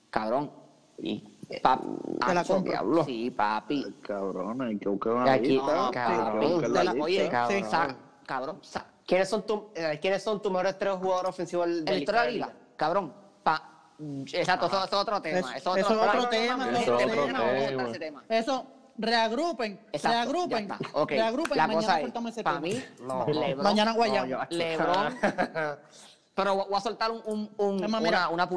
Cabrón. Y, pa- Te la Acho, compro. diablo. Sí, papi. Ay, Cabrón, hay que buscar una aquí- lista. No, hay que cabrón. buscar la oye, cabrón. sa- cabrón, sa- ¿Quiénes son, tu, eh, ¿Quiénes son tus mejores tres jugadores ofensivos del- de la historia de liga, cabrón. pa- exacto, eso, eso es otro tema. Es- eso es otro no, tema, no, eso no, es no, otro no, no, tema. Eso, reagrupen, Exacto, reagrupen, ya está. Ok, reagrupen la y mañana cosa es, para tema. mí, No. Lebron, Mañana guayamos. No, Lebron. (laughs) Pero voy a soltar un, un, una, una,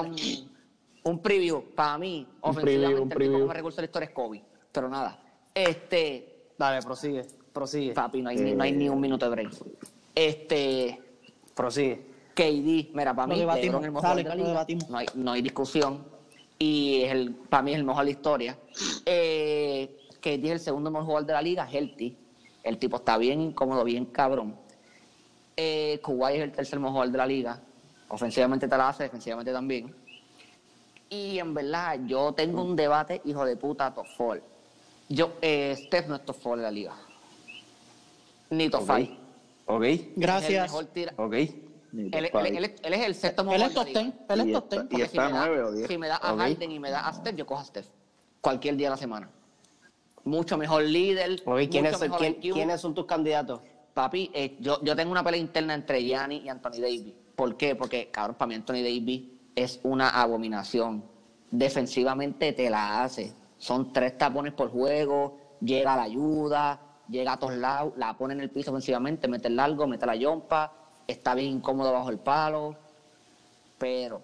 un, un preview. Para mí, Un ofensivamente, preview, un el tipo preview. recursos de la historia es Kobe. Pero nada, este, Dale, prosigue, prosigue, papi, no hay, ni, no hay ni un minuto de break. Este, prosigue. KD, mira, para mí, debatimos, el mejor de la liga. No hay, no hay discusión. Y es el, para mí es el mejor de la historia. Eh, KD es el segundo mejor jugador de la liga, healthy. El tipo está bien incómodo, bien cabrón. Eh, Kuwait es el tercer mejor de la liga. Ofensivamente te la hace, defensivamente también. Y en verdad, yo tengo un debate, hijo de puta, top four. Yo, eh, Steph no es top four de la liga. Ni top Ok. five. Ok, Es el Gracias. ok. Él, top él- five. él- él es el sexto mejor Él es de top la liga. 10, él es top está- 10. y Porque está si me, nueve da, o diez. si me da a Ok. Harden y me da a Steph, yo cojo a Steph. Cualquier día de la semana. Mucho mejor líder. Ok, ¿quiénes, mucho son, mejor quién- IQ. ¿quiénes son tus candidatos? Papi, eh, yo, yo tengo una pelea interna entre Gianni y Anthony Davis. ¿Por qué? Porque, cabrón, para mí Anthony Davis es una abominación. Defensivamente te la hace. Son tres tapones por juego, llega la ayuda, llega a todos lados, la pone en el piso ofensivamente, mete el largo, mete la yompa, está bien incómodo bajo el palo, pero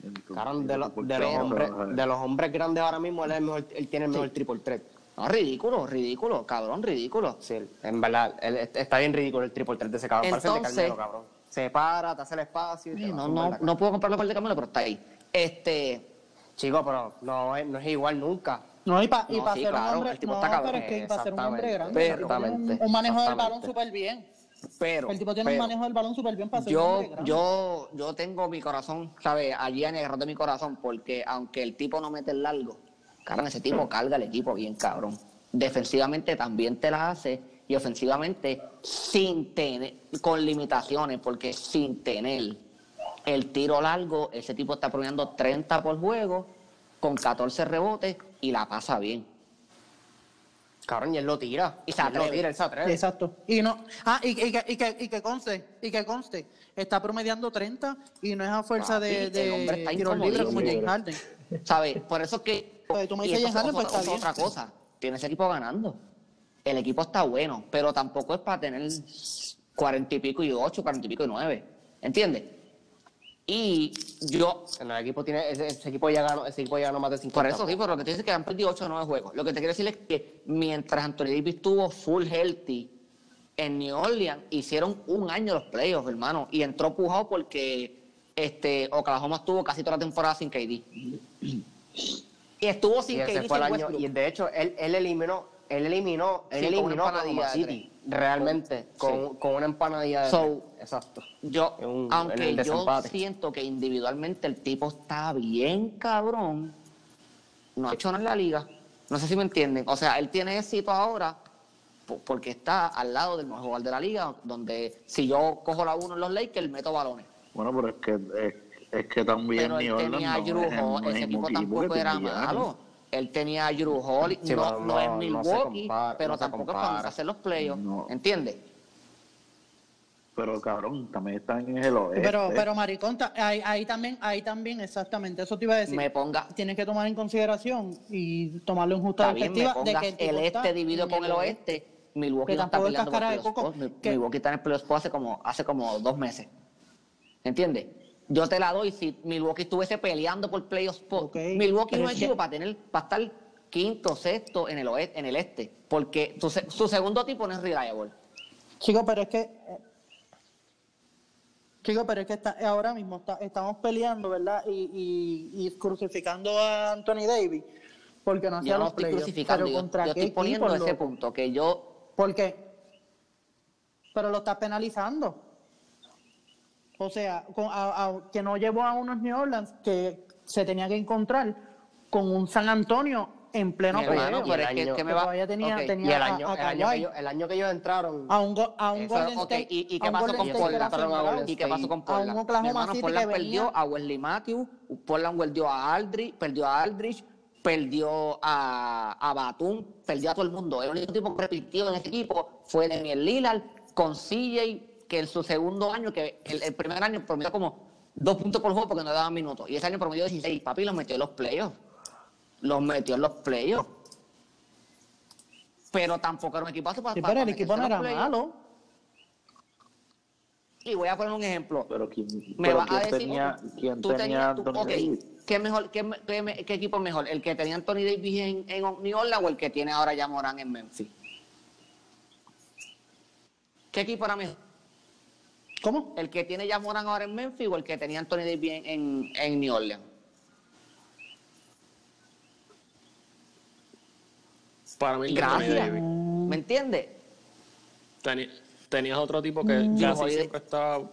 de, los- de los Pero- hombres, de los hombres grandes ahora mismo, él, es el mejor- él tiene el mejor triple threat. No, ridículo, ridículo, cabrón, ridículo. Sí, en verdad, él- está bien ridículo el triple threat de ese cabrón. Parece el de Entonces- Carmelo, cabrón. Se para, te hace el espacio. y te no, no, no puedo comprarlo por el de Camilo, pero está ahí. Este, Chico, pero no es, no es igual nunca. No, y para No, sí, ser claro, un hombre, el tipo no, está cabrón. pero es que para ser un hombre Exactamente, grande, un, exactamente, un manejo del balón súper bien. pero. El tipo tiene un manejo del balón súper bien para ser un yo, hombre grande. yo, yo tengo mi corazón, ¿sabes? Allí en el de mi corazón, porque aunque el tipo no mete el largo, cabrón, ese tipo carga el equipo bien, cabrón. Defensivamente también te la hace y ofensivamente sin tener, con limitaciones, porque sin tener el tiro largo, ese tipo está promediando 30 por juego, con 14 rebotes y la pasa bien. Cabrón, y él lo tira. Y se él lo atreve. tira, él se atreve. Exacto. Y no, ah, y, y que, y, que, y que conste, y que conste, está promediando 30 y no es a fuerza Papi, de, el hombre está tiros libres como. James Harden. ¿Sabes? Por eso es que. Pues tú me y dices Harden, es pues otra- cosa. Tiene ese equipo ganando. El equipo está bueno, pero tampoco es para tener cuarenta y pico y ocho, cuarenta y pico y nueve. ¿Entiendes? Y yo, el equipo tiene, ese, ese equipo ya ganó, ese equipo ya ganó más de 50. por eso sí, pero lo que te dice es que han perdido 8 o 9 juegos. Lo que te quiero decir es que mientras Anthony Davis estuvo full healthy en New Orleans, hicieron un año los playoffs, hermano. Y entró pujado porque este, Oklahoma estuvo casi toda la temporada sin KD. Y estuvo sin Y ese KD fue el año, Westbrook. y de hecho, él, él eliminó, él eliminó, él Sí, con una eliminó a empanadilla Oklahoma de City, realmente, con, con una empanadilla de So. Exacto. Yo, un- aunque yo siento que individualmente el tipo está bien cabrón, no ha hecho nada en la liga. No sé si me entienden. O sea, él tiene éxito ahora po- porque está al lado del mejor jugador de la liga, donde si yo cojo la uno en los Lakers, meto balones. Bueno, pero es que, es, es que también Pero New él Orleans tenía a no es el ese equipo tampoco era tenía malo. Él tenía a Drew Hall, Sí, no, no es se Milwaukee, compara, pero no se tampoco es compara. para hacer los playoffs. No. ¿Entiendes? Pero cabrón, también están en el oeste. Pero, pero maricón, ahí, ahí también, ahí también, exactamente, eso te iba a decir. Me ponga, Tienes que tomar en consideración y tomarlo en justa perspectiva de que el, este dividido con el oeste. Milwaukee Que no está peleando por playoffs Milwaukee está en el playoff hace como, hace como dos meses. ¿Entiendes? Yo te la doy si Milwaukee estuviese peleando por playoff spot. Milwaukee no es que- equipo para tener, para estar quinto, sexto en el oeste, en el este. Porque su, su segundo tipo no es reliable. Chico, pero es que. eh, Chico, pero es que está, ahora mismo está- estamos peleando, ¿verdad? Y, y, y crucificando a Anthony Davis porque no hacía no los estoy playoffs. crucificando, Pero yo, contra yo qué estoy poniendo ese punto, que yo Porque. Pero lo estás penalizando. O sea, con- a- a- que no llevó a unos New Orleans que se tenía que encontrar con un San Antonio en pleno playoff. pero es que, me va... todavía tenía- tenía- Y el año, a el, año que ellos, el año que ellos entraron, a un, go- a un Eso, Golden ok, State. ¿Y, qué pasó con Portland? ¿Y qué pasó con A un Portland? Oklahoma hermano, City Portland que perdió venía- a Wesley Matthews, Portland perdió a Aldrich, perdió a Aldrich, perdió a, a Batum, perdió a todo el mundo. El único tipo que repitió en ese equipo fue Daniel Lillard con CJ, que en su segundo año, que el, el primer año promedió como dos puntos por juego porque no daban minutos. Y ese año promedió 16. Papi los metió en los playoffs. Los metió en los playoffs. Pero tampoco era un equipazo para Sí, para el equipo no era malo. Y voy a poner un ejemplo. Pero quién, Me pero vas a quién decir, tenía, quién tú tenía tenías- tú-? ¿qué, mejor, qué, qué equipo es mejor? ¿El que tenía Anthony Davis en, en New Orleans o el que tiene ahora ya Morán en Memphis? ¿Qué equipo era mejor? ¿Cómo? ¿El que tiene ya Morán ahora en Memphis o el que tenía Anthony Davis en, en, New Orleans? Para mí, Gracias. ¿Me entiendes? Tenías otro tipo que Drew casi Holiday. siempre estaba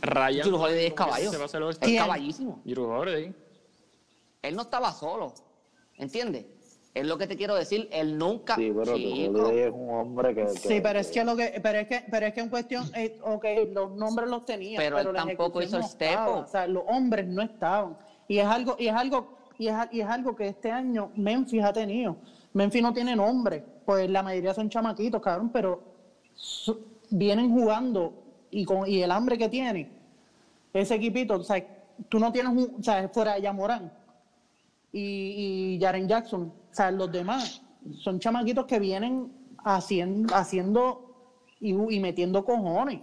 rayando. Drew Holiday es caballo. se va a hacer lo Es caballísimo. Drew Holiday. Él no estaba solo. ¿Entiendes? Es lo que te quiero decir. Él nunca. Sí, pero Chico. Holiday es un hombre que... Sí, pero es que lo que, pero es que, pero es que en cuestión, eh, ok, los nombres los tenía, Pero pero, él tampoco hizo no. O sea, los hombres no estaban. Y es algo, y es algo, y es, y es algo que este año Memphis ha tenido. Memphis no tiene nombre, pues la mayoría son chamaquitos, cabrón, pero su- vienen jugando y con y el hambre que tiene ese equipito, o sea, tú no tienes un, o sea, fuera de Yamorán y, y Jaren Jackson, o sea, los demás son chamaquitos que vienen haciendo, haciendo y, y metiendo cojones.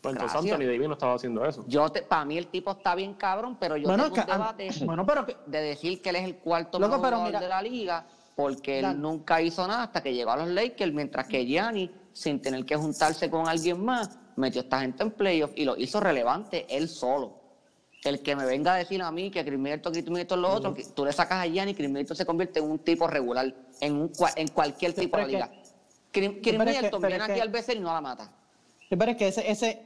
Pues entonces Gracias. Anthony Davis no estaba haciendo eso. Yo te, para mí el tipo está bien cabrón, pero yo Bueno, tengo que- un debate bueno, pero que- de decir que él es el cuarto Loco, mejor pero jugador mira- de la liga, porque él nunca hizo nada hasta que llegó a los Lakers, mientras que Gianni, sin tener que juntarse con alguien más, metió a esta gente en playoffs y lo hizo relevante él solo. El que me venga a decir a mí que Chris Middleton, Chris Middleton, lo otro, que tú le sacas a Gianni, Chris Middleton se convierte en un tipo regular, en, un, cua- en cualquier tipo de liga. es que- es que- pero viene es aquí que- al BCN y no la mata. Sí, pero es que ese, ese,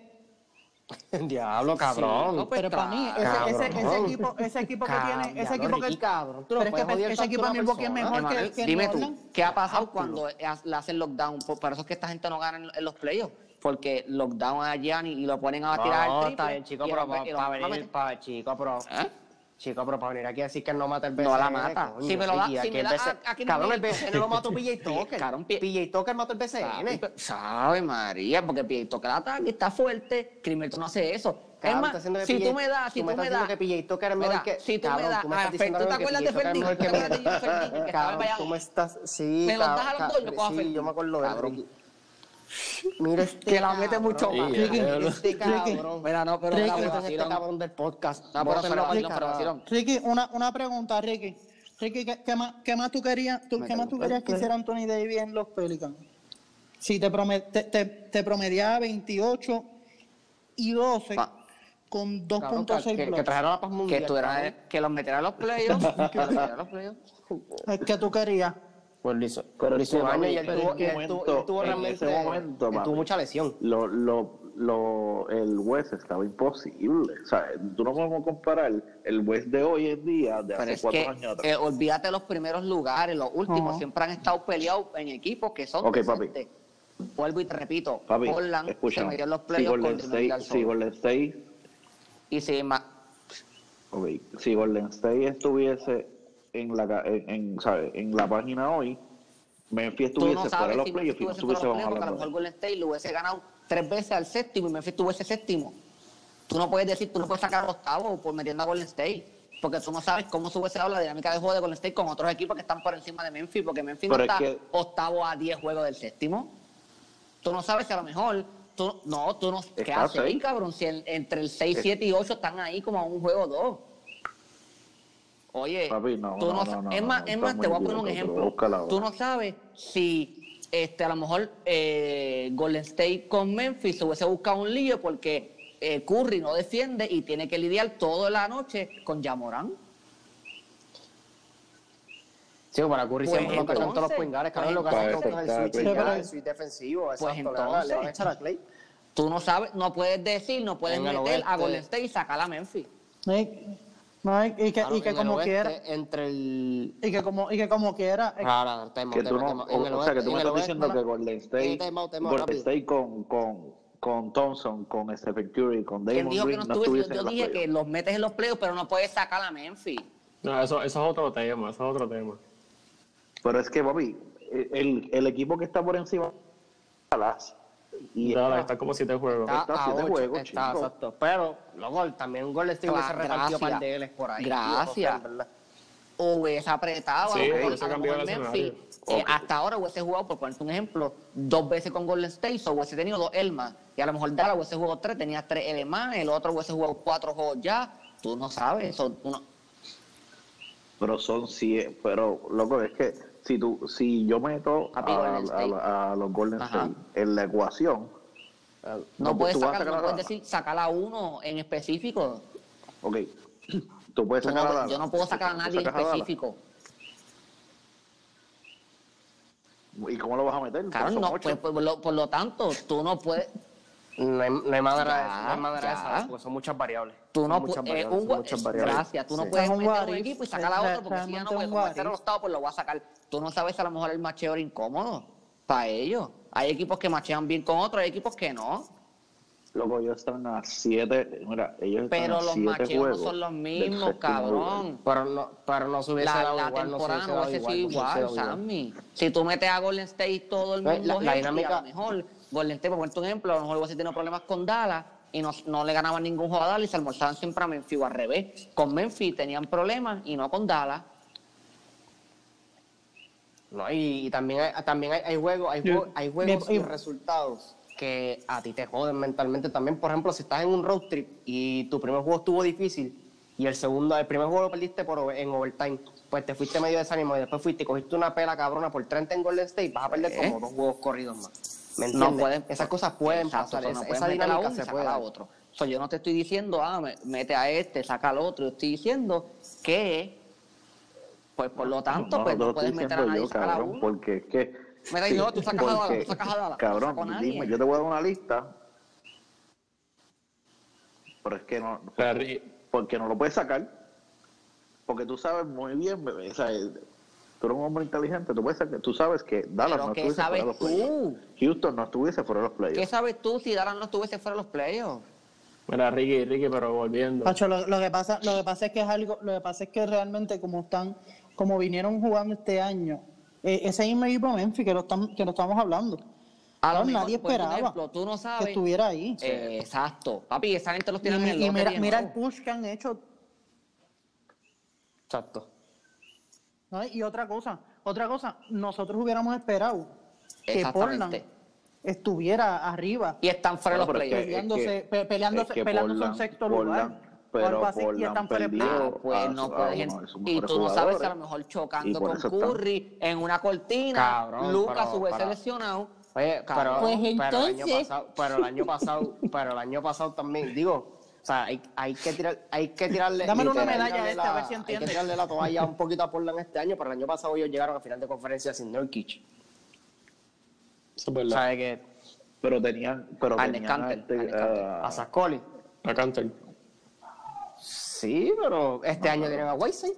(laughs) diablo, cabrón. no, pues, pero para mí, ese, cabrón. ese, ese equipo, ese equipo que tiene, ese equipo que, cabrón, pero es que ese equipo a de Milwaukee es mejor que, Emanuel, que dime tú. ¿qué ha pasado cuando le hacen lockdown? Por, por eso es que esta gente no gana en, en los playoffs. Porque lockdown a Gianni y lo ponen a tirar No, al está triple. bien, chico, pero lo- lo para a venir, chico, pero... ¿Eh? Chico, pero para venir aquí a decir que no mata el BCN, No la mata. coño, Si me lo da- si me da- BCN a- aquí no Cabrón, el BCN lo mató PJ Tucker. (laughs) Cabrón, PJ Tucker mató el BCN. Sabe, María, porque que el ataque está fuerte, Crimerto no hace eso. Cabrón, es más, si PJ tú me das, si tú me das. diciendo que PJ Tucker es mejor Mira, que- Si tú me das, tú me ah, ¿tú te acuerdas de PJ Tucker ¿Te acuerdas Cabrón, tú me estás... Sí, Me los das a los dos, yo cojo a sí, yo me acuerdo de. Mira este (laughs) Que la mete mucho cabrón. más. Ricky, Este cabrón. (laughs) Mira, no, pero Ricky, mira, Este cabrón del podcast. No, pero pero vacilón, pero carajo. vacilón. Ricky, una, una pregunta, Ricky. Ricky, ¿qué, qué más, qué más tú querías, tú, qué más tú querías que hiciera Anthony Davis en los Pelicans? Si te, prome- te, te, te promediaba 28 y 12 Pa- con Cabrón, 2.6 que, que trajeron la paz Que, mundial. estuvieran- cabrón. que los metieran a los playoffs. (laughs) que los metieran a los playoffs. Es que tú querías. Pues lo hizo. Pero Lo hizo papi, y él tuvo, en y él ese tuvo- momento- él tuvo en realmente. ese momento, él tuvo papi. mucha lesión. Lo, lo, lo, el West estaba imposible. O sea, tú no podemos comparar el West de hoy en día de Pero hace cuatro que, años atrás. eh, olvídate los primeros lugares, los últimos Ajá. siempre han estado peleados en equipos que son Ok, papi. Vuelvo y te repito, Papi, Portland se escúchame. metió en los Si playoffs con si Soul. Golden State, Y si ma- ok, si Golden State estuviese en la, en, en, ¿sabes? en la página hoy, Memphis tú no estuviese fuera de los si playoffs y no estuviese playoffs, porque a lo mejor Golden State lo hubiese ganado tres veces al séptimo y Memphis tuviese séptimo. Tú no puedes decir, tú no puedes sacar octavo por metiendo a Golden State. Porque tú no sabes cómo se hubiese dado la dinámica de juego de Golden State con otros equipos que están por encima de Memphis, porque Memphis Pero no es está que- octavo a 10 juegos del séptimo. Tú no sabes si a lo mejor, tú, no, tú no, ¿qué haces cabrón? Si en- entre el 6, Es- 7 y 8 están ahí como a un juego o dos. Oye, Papi, no, tú no, no, no, es más, no, es más, te voy a poner un ejemplo. Tú no sabes si este, a lo mejor eh, Golden State con Memphis se hubiese buscado un lío porque eh, Curry no defiende y tiene que lidiar toda la noche con Yamorán. Sí, para Curry Pues siempre lo atacan todos los entonces, guards, pues cabrón, lo que hacen es entonces, con el switch ya, el switch defensivo, Pues exacto, le van a- le van a entonces- echar a Clay. Tú no sabes, no puedes decir, no puedes meter a. Golden State y sacar a Memphis. Y, no, y- y que, Claro, y que como quiera, Entre el... y que como, y que como quiera, Ahora, tema, que tú tema, no, o, o sea, que tú me estás diciendo que Golden State, Golden. State con, con, con Thompson, con Stephen Curry, con ¿Quién Damon que no no estuviesen Yo dije que los metes en los playoffs, pero no puedes sacar a Memphis. No, eso, eso es otro tema, eso es otro tema. Pero es que, papi, el, el equipo que está por encima Dallas y está- está como siete juegos. Está Está a siete ocho, juegos, está, chico. exacto. Pero, luego, también Golden State hubiese Claro, repartido gracias. par de Ls por ahí. Gracias. ¿verdad? hubiese apretado, Sí, a lo cambió el Memphis, eh, hasta ahora hubiese jugado, por ponerte un ejemplo, dos veces con Golden State, o hubiese tenido dos Elmas, y a lo mejor Dallas hubiese jugado tres, tenía tres L más, el otro hubiese jugado cuatro juegos ya, tú no sabes, eso, tú no- pero son siete, pero loco, es que si tú, si yo meto a, a- a los Golden. State en la ecuación, Ah, no, No, puedes sacar, sacar no a puedes decir sacar a uno en específico. ok, tú puedes Tú sacar no- a yo no puedo sacar a nadie en específico. ¿Y cómo lo vas a meter? Claro, Son no, ocho. pues, por, lo, por lo tanto, tú no puedes, No hay, no hay manera Ya, no hay manera de eso, porque son muchas variables. Tú no puedes, un muchas variables. gracias, tú no Sí. puedes Es un meter un if, equipo y sacar a otro, porque si ya no puedes un meter los pues lo vas a sacar. Tú no sabes a lo mejor el macheo era incómodo para ellos. Hay equipos que machean bien con otros, hay equipos que no. Loco, ellos están a siete, mira, ellos están Pero a los siete macheos no son los mismos, cabrón. Pero no, pero no se hubiese La, dado la igual, temporada no hubiese sido igual. Sammy. Si tú metes a Golden State todo el mundo la- la healthy, dinámica- a lo mejor Golden State, por ponerte un ejemplo, a lo mejor hubiese tenido problemas con Dallas y no, no le ganaban ningún juego a Dallas y se almorzaban siempre a Memphis o al revés. Con Memphis tenían problemas y no con Dallas. No, y, y también hay, también hay, hay juegos, hay, hay juegos y- resultados que a ti te joden mentalmente también. Por ejemplo, si estás en un road trip y tu primer juego estuvo difícil y el segundo, el primer juego lo perdiste por, en overtime, pues te fuiste medio desánimo y después fuiste y cogiste una pela cabrona por 30 en Golden State, vas a perder ¿Eh? como dos juegos corridos más. ¿Me No pueden- Esas cosas pueden Exacto, pasar, no esa a dinámica se puede a otro. So, yo no te estoy diciendo, ah, me- mete a este, saca al otro. Yo estoy diciendo que, pues por lo tanto, No, pues no puedes meter a nadie yo, sacar a cabrón, uno. porque es que... Mira, y no, tú sacas a porque, tú sacas a Dallas, no Cabrón, a dime, yo te voy a dar una lista, pero es que no... Ricky, porque no lo puedes sacar, porque tú sabes muy bien, bebé, o sea, tú eres un hombre inteligente, tú, puedes sacar- tú sabes que Dallas Pero no ¿qué estuviese fuera de los playoffs. Houston no estuviese fuera de los ¿Qué playoffs. sabes tú si Dallas no estuviese fuera de los playoffs? mira, Ricky, Ricky, pero volviendo. Pacho, lo, lo que pasa, lo que pasa es que es algo, lo que pasa es que realmente como están, como vinieron jugando este año, eh, ese mismo equipo Memphis que lo están, que lo estamos hablando, A lo mejor, nadie por esperaba ejemplo, tú no que estuviera ahí. Eh, exacto. Papi, esa gente los y, tiene en el y mira, el push que han hecho. Exacto. ¿No? Y otra cosa, otra cosa, nosotros hubiéramos esperado que Portland estuviera arriba, Y están fuera los pero es que- playoffs. peleándose, es que- pe- peleándose, es que peleándose en sexto Portland- lugar. o pero algo así, y están fuera playoff. Pues a- no y tú no sabes a lo mejor chocando con están- Curry en una cortina, Cabrón, Lucas pero- hubiese lesionado. Oye, Cabrón. pero, Pues pero el año pasado, pero el año pasado, pero el año pasado también, digo, sea, hay, hay que tirar, hay que tirarle. Dámele una medalla a este, a ver la- si Hay entiende. que tirarle la toalla un poquito a Portland este año, pero el año pasado ellos llegaron a final de conferencia sin Nurkic. Eso es O verdad. sea, de que Pero tenían, pero A tenían este, a a Sascoli. A Canter. Sí, pero este año tienen a Whiteside.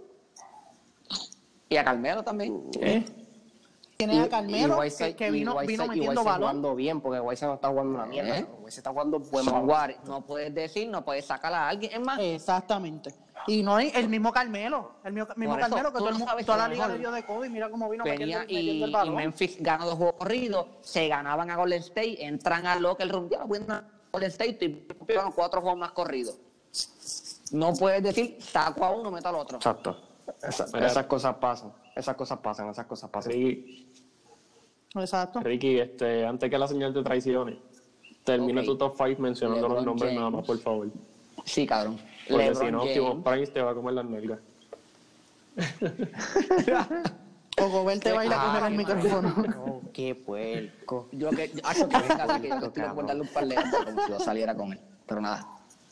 Y a Carmelo también. ¿Eh? Tienes a Carmelo, Whiteside- que, que y vino, vino y metiendo balón. jugando bien, porque no está jugando una mierda. ¿Eh? Está jugando buen guares. No puedes decir, no puedes sacar a alguien. Es más, Exactamente. Y no hay el mismo Carmelo, el mismo, mismo Por eso, Carmelo que tú todo el no sabes toda la a lo liga le dio de COVID, mira cómo vino venía metiendo, y, metiendo el y balón. Memphis ganó dos juegos corridos, se ganaban a Golden State, entran al locker room, ya voy a Golden State y pegan cuatro juegos más corridos. No puedes decir, saco a uno, meto al otro. Exacto. Esa- esas cosas pasan. Esas cosas pasan, esas cosas pasan. Ricky, Exacto. Ricky, este, antes que la señal de traiciones, termina Ok. tu top 5 mencionando los LeBron nombres nada James. más, por favor. Sí, cabrón. Porque LeBron si no, James. Kimo Price te va a comer las nalgas. O Gobert te va a ir a coger el micrófono. (laughs) No, qué puerco. Yo que, yo, acho, que venga, que yo darle un par de como si yo saliera con él. Pero nada.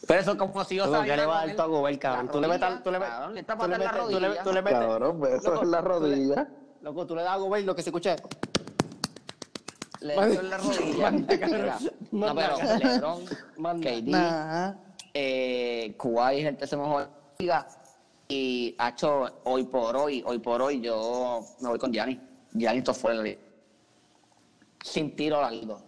Pero eso es como si yo saliera ¿qué le vas a dar tú a Gobert, cabrón? La Tú le rodilla, tú le, cabrón, la metes, tú le, rodilla. tú le metes, Cabrón, Loco, en la tú le- rodilla. loco, tú le das a Gobert lo que se escucha es, Le dio en la (laughs) rodilla. Mira, No, pero LeBron, Manda. KD, Nah. eh, Kuwait es el tercer mejor de la liga. Y hecho hoy por hoy, hoy por hoy, yo me voy con Gianni. Gianni la liga. Sin tiro largo.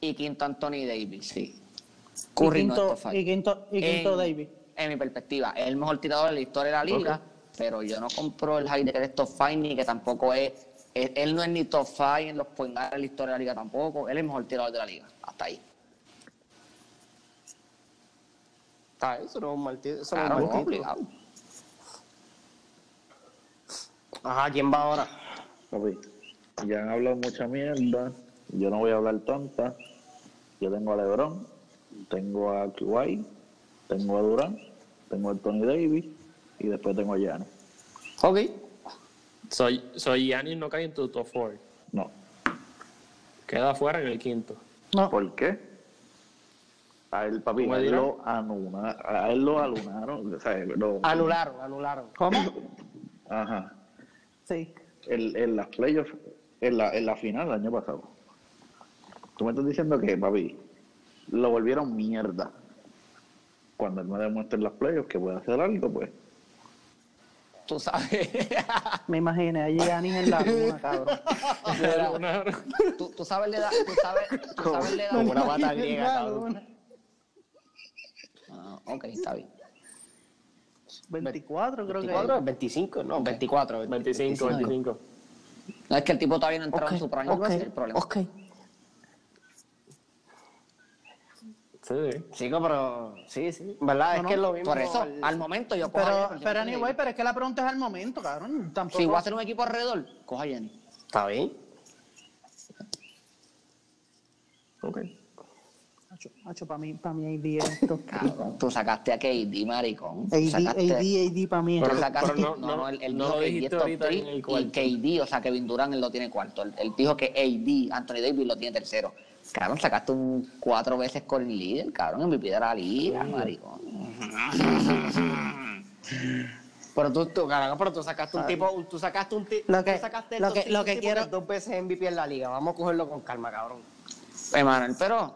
Y quinto Anthony Davis, sí. Y Curry no quinto, top y quinto, y quinto en, Davis. En mi perspectiva, es el mejor tirador de la historia de la liga, pero yo no compro el hype de que es top 5 ni que tampoco es, Él no es ni top 5 en los point de la historia de la liga tampoco. Él es el mejor tirador de la liga. Hasta ahí. Ah, eso no es un mal eso no es Claro, no, obligado. Ajá, ¿quién va ahora? Papi, ya han hablado mucha mierda. Yo no voy a hablar tonta. Yo tengo a LeBron, tengo a Kawhi, tengo a Durant, tengo a Anthony Davis y después tengo a Giannis. Ok. Soy, soy Giannis no cae en tu top 4. No. Queda afuera en el quinto. No. ¿Por qué? A él, papi, ¿Cómo a él lo, anula- a él lo alunaron. O sea, lo- Anularon, anularon. ¿Cómo? Ajá. Sí. En, en las playoffs, en la, en la final del año pasado. Tú me estás diciendo que, papi, lo volvieron mierda. Cuando él me demuestre en las playoffs que puede hacer algo, pues. Tú sabes. (laughs) Me imaginé a Giannis en la luna, cabrón. (laughs) Mira, tú, tú sabes la edad. Tú sabes, tú sabes la edad. Como una bata griega, cabrón. Ah, ok, está bien. 24 creo que 24, 25, no, 24. 25, 25. No es que el tipo todavía no ha entrado Ok, en su prime, ok, ese es el problema. ok. Sí, sí. Chico, pero sí, sí. ¿Verdad? No, es no, que es lo mismo. Por eso, al- al momento yo cojo a Pero, Jenny, pero anyway, pero es que la pregunta es al momento, cabrón. Tampoco. Si voy a hacer un equipo alrededor, coja a Jenny. Está bien. Ok. Hacho, para mí, para mí AD es esto. (laughs) Cabrón, tú sacaste a KD, maricón. AD, sacaste, AD, AD para mí es Pero- sacaste- pero no- no, no- no, él, él no lo que AD dijiste es top ahorita 3 en el y. KD, o sea, Kevin Durant él lo tiene cuarto. Él, él dijo que AD, Anthony Davis lo tiene tercero. Cabrón, sacaste un cuatro veces con líder, cabrón, MVP de la liga, maricón. (laughs) Pero tú, tú, carajo, pero tú sacaste un tipo, tú sacaste un tipo, Lo que- tú sacaste lo dos que- lo que quiero- dos veces MVP en la liga. Vamos a cogerlo con calma, cabrón. Emanuel, pero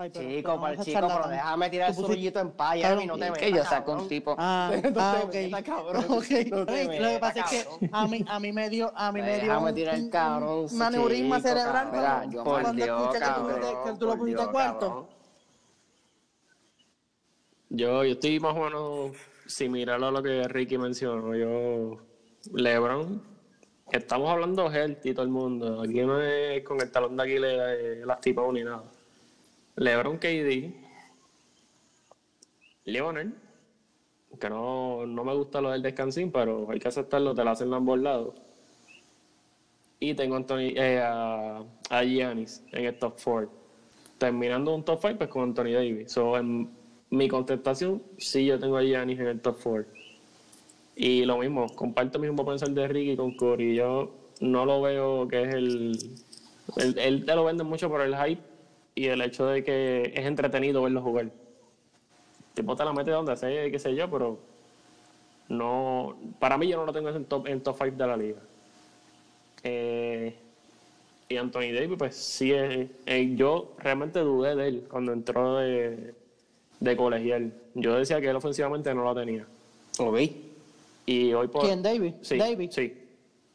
Ay, pero- Chico, pero para el chico, pero déjame tirar el zorrillito en paya Cabrón, y no te metas, que yo saco un tipo. Ah, te ah, ok. cabrón. (laughs) Ok. No te Ay, Lo que pasa es que a mí, a mí me dio, a mí me dio Déjame un, tirar el cabrón, un aneurisma cerebral. Mira, yo- Por Dios, que tú cabrón, pusiste- que tú lo pusiste cuarto. yo estoy más o menos similar a lo que Ricky mencionó. Yo, LeBron, estamos hablando healthy todo el mundo. Aquí no es con el talón de Aquiles eh, lastimado ni nada. LeBron KD, Leonard, que no, no me gusta lo del descansín, pero hay que aceptarlo, te la hacen ambos lados. y tengo Anthony, eh, a, a Giannis en el top 4. Terminando un top 5, pues con Anthony Davis. So, en mi contestación, sí, yo tengo a Giannis en el top 4. Y lo mismo, comparto el mismo pensar de Ricky con Curry. Yo no lo veo que es el- Él te lo vende mucho por el hype y el hecho de que es entretenido verlo jugar. Tipo te la mete donde sea, qué sé yo, pero no. Para mí, yo no lo tengo en top, en top 5 de la liga. Eh, y Anthony Davis, pues sí, es- eh, yo realmente dudé de él cuando entró de, de colegial. Yo decía que él ofensivamente no lo tenía. Ok. Y hoy por. ¿Quién, David? Sí, David. sí.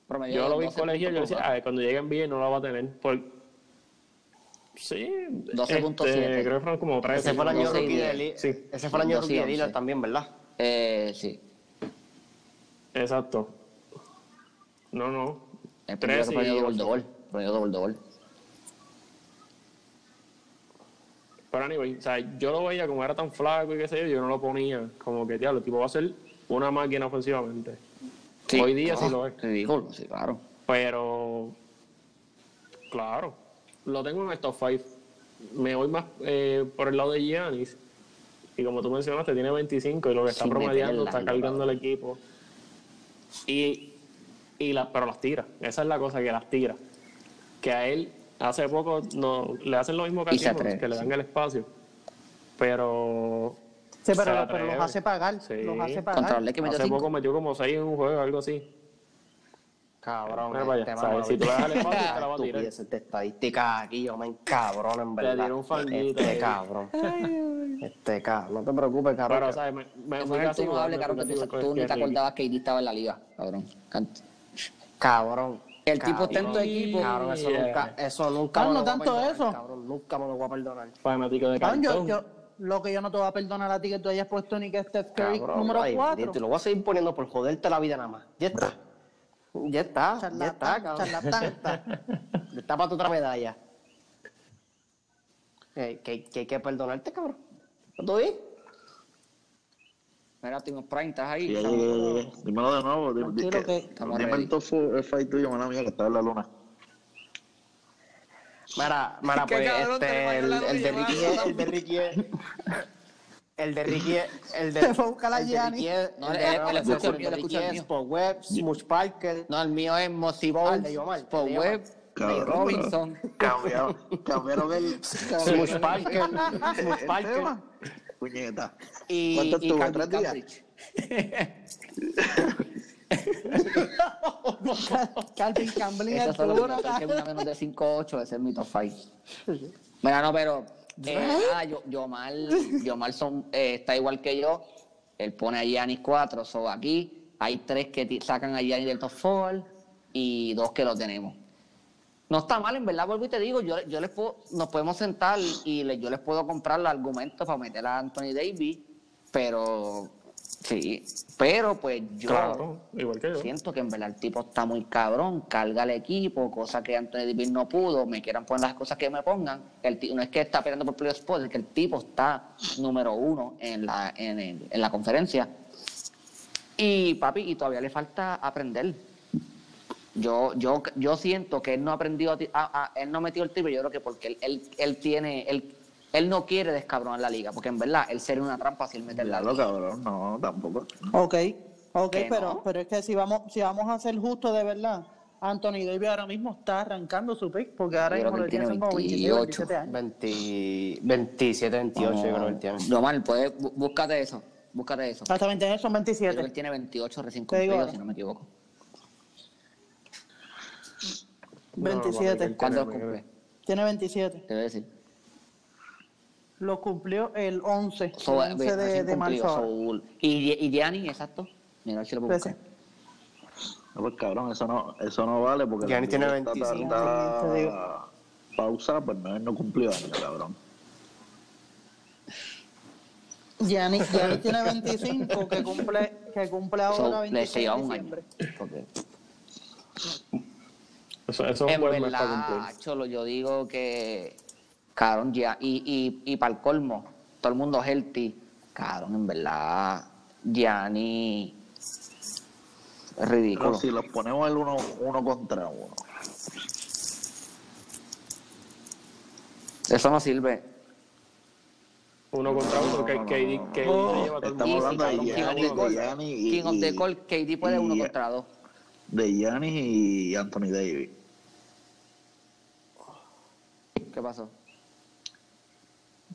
Promedio Yo lo vi en 12 colegial, yo puntos decía, por ah, cuando llegue en bien no lo va a tener. Sí. 12.7. este, Creo que fueron como 13. Ese fue el año rookie de sí. Li- Sí. Ese fue el año 12 rookie de 11. Lillard también, ¿verdad? Eh, sí. Exacto. No, no. El primero 13 que promedio y doble ocho. doble. Promedio doble doble. Pero anyway, o sea, yo lo veía como era tan flaco y qué sé yo, yo no lo ponía. Como que, diablo, el tipo va a ser una máquina ofensivamente. Hoy día sí lo es. Ridículo, sí, claro. Pero, claro, lo tengo en el top 5. Me voy más eh, por el lado de Giannis. Y como tú mencionaste, tiene 25 y lo que está Sin promediando, está cargando el equipo. Y, y la, pero las tira. Esa es la cosa, que las tira. Que a él hace poco no, le hacen lo mismo que a Simmons, que le dan el espacio. Pero... Sí, se pero, pero los hace pagar. Sí. Los hace pagar. Hace cinco. poco metió como 6 en un juego, algo así. Cabrón. Este ¿sabes? Si tú le das el espacio, (laughs) te la va a tirar. De estadísticas aquí, yo me encabrono en verdad. tiró un fanguito Este cabrón. Este cabrón. No te preocupes, cabrón. Pero, ¿sabes? Me, me casi tú no hables, cabrón, me que tú, casi tú ni igual te acordabas que AD estaba en la liga, cabrón. Cabrón. El tipo está en tu Cabrón. equipo. Cabrón, eso Yeah. nunca, eso nunca me no lo voy a tanto perdonar, eso. Cabrón, nunca me lo voy a perdonar. fanático de Cabrón, yo, cartón. yo, lo que yo no te voy a perdonar a ti que tú hayas puesto ni que Steph Curry Cabrón, número ay, 4. Te lo voy a seguir poniendo por joderte la vida nada más. Ya está. Ya está, ya está, Charlatán, cabrón. charlatán. (laughs) Ya está para tu otra medalla. Eh, que, que hay que perdonarte, cabrón. ¿Todo bien? Mira, Timo Prime, estás ahí. Ya llegué. Dímelo de nuevo. Dime, que- Estamos dime el top four- el fight tuyo, mala mía, que está en la luna. Mara, (laughs) Qué pues este, el, el de Ricky el de Ricky es, (laughs) el de Ricky es, (laughs) el de, Se fue a buscar a el de Gianni. Ricky es, No, el de- el el el Ricky es mío. Sport Web, Smush Parker, No, el mío es Mossy Ah, el Bowles, de Yomar, Sport el de Web, Cabrón, Ray Robinson. (laughs) Cambiaron, cambiaron el. Smush Parker, (laughs) Smush Parker. Puñeta. y, ¿Cuánto y estuvo? Calvin ¿Tres días? Calvin Arturo. míos, que una menos de 5'8", ese es mi top 5. Mira, no, pero eh, nada, yo, Yomar, Yomar son, eh, está igual que yo. Él pone a Giannis 4, so aquí hay tres que sacan a Giannis del top 4 y dos que lo tenemos. No está mal, en verdad, vuelvo y te digo, yo, yo les puedo, nos podemos sentar y le- yo les puedo comprar los argumentos para meter a Anthony Davis, pero sí, pero pues yo Claro, igual que yo. siento que en verdad el tipo está muy cabrón, carga el equipo, cosa que Anthony Davis no pudo, me quieran poner las cosas que me pongan. El no es que está peleando por playoff spot, es que el tipo está número uno en la, en, el- en la conferencia. Y papi, y todavía le falta aprender. Yo, yo, yo siento que él no ha aprendido, a ti- a- a- él no ha metido el triple, yo creo que porque él, él, él tiene, él, él no quiere descabronar la liga, porque en verdad él sería una trampa si él mete la liga. cabrón, no, tampoco. Ok, ok, pero, no. pero es que si vamos, si vamos a ser justos de verdad, Anthony Davis ahora mismo está arrancando su pick, porque ahora mismo él tiene como 26, 28. 27 años. 20, 27, 28, yo creo que tiene. Román, puedes, bú- búscate eso, búscate eso. Exactamente, son Creo que él 27. tiene 28 recién cumplidos, si no me equivoco. 27. ¿Cuándo lo Tiene- cumple? Tiene 27. Te voy a decir. Lo cumplió el 11, el So, 11 de, de marzo. so, y, y Gianni, exacto. Mira, si lo puedo buscar. No, pues cabrón, eso no, eso no vale porque Giannis tiene está 25. tardada Te digo. pausa, pues no, él no cumplió años, cabrón. Gianni, Gianni (laughs) tiene 25, que cumple, que cumple ahora So, le 26 de año. diciembre. Eso, eso es en un buen mes para verdad, cumplir. Cholo, yo digo que, cabrón, ya, y, y, y para el colmo, todo el mundo healthy, cabrón, en verdad, Gianni es ridículo. Pero si los ponemos el uno, uno contra uno, Eso no sirve. Uno contra uno, que, que, que, lleva todo el estamos mundo. hablando de Giannis y- King of the Call, KD puede uno contra dos. de Giannis y Anthony Davis. ¿Qué pasó?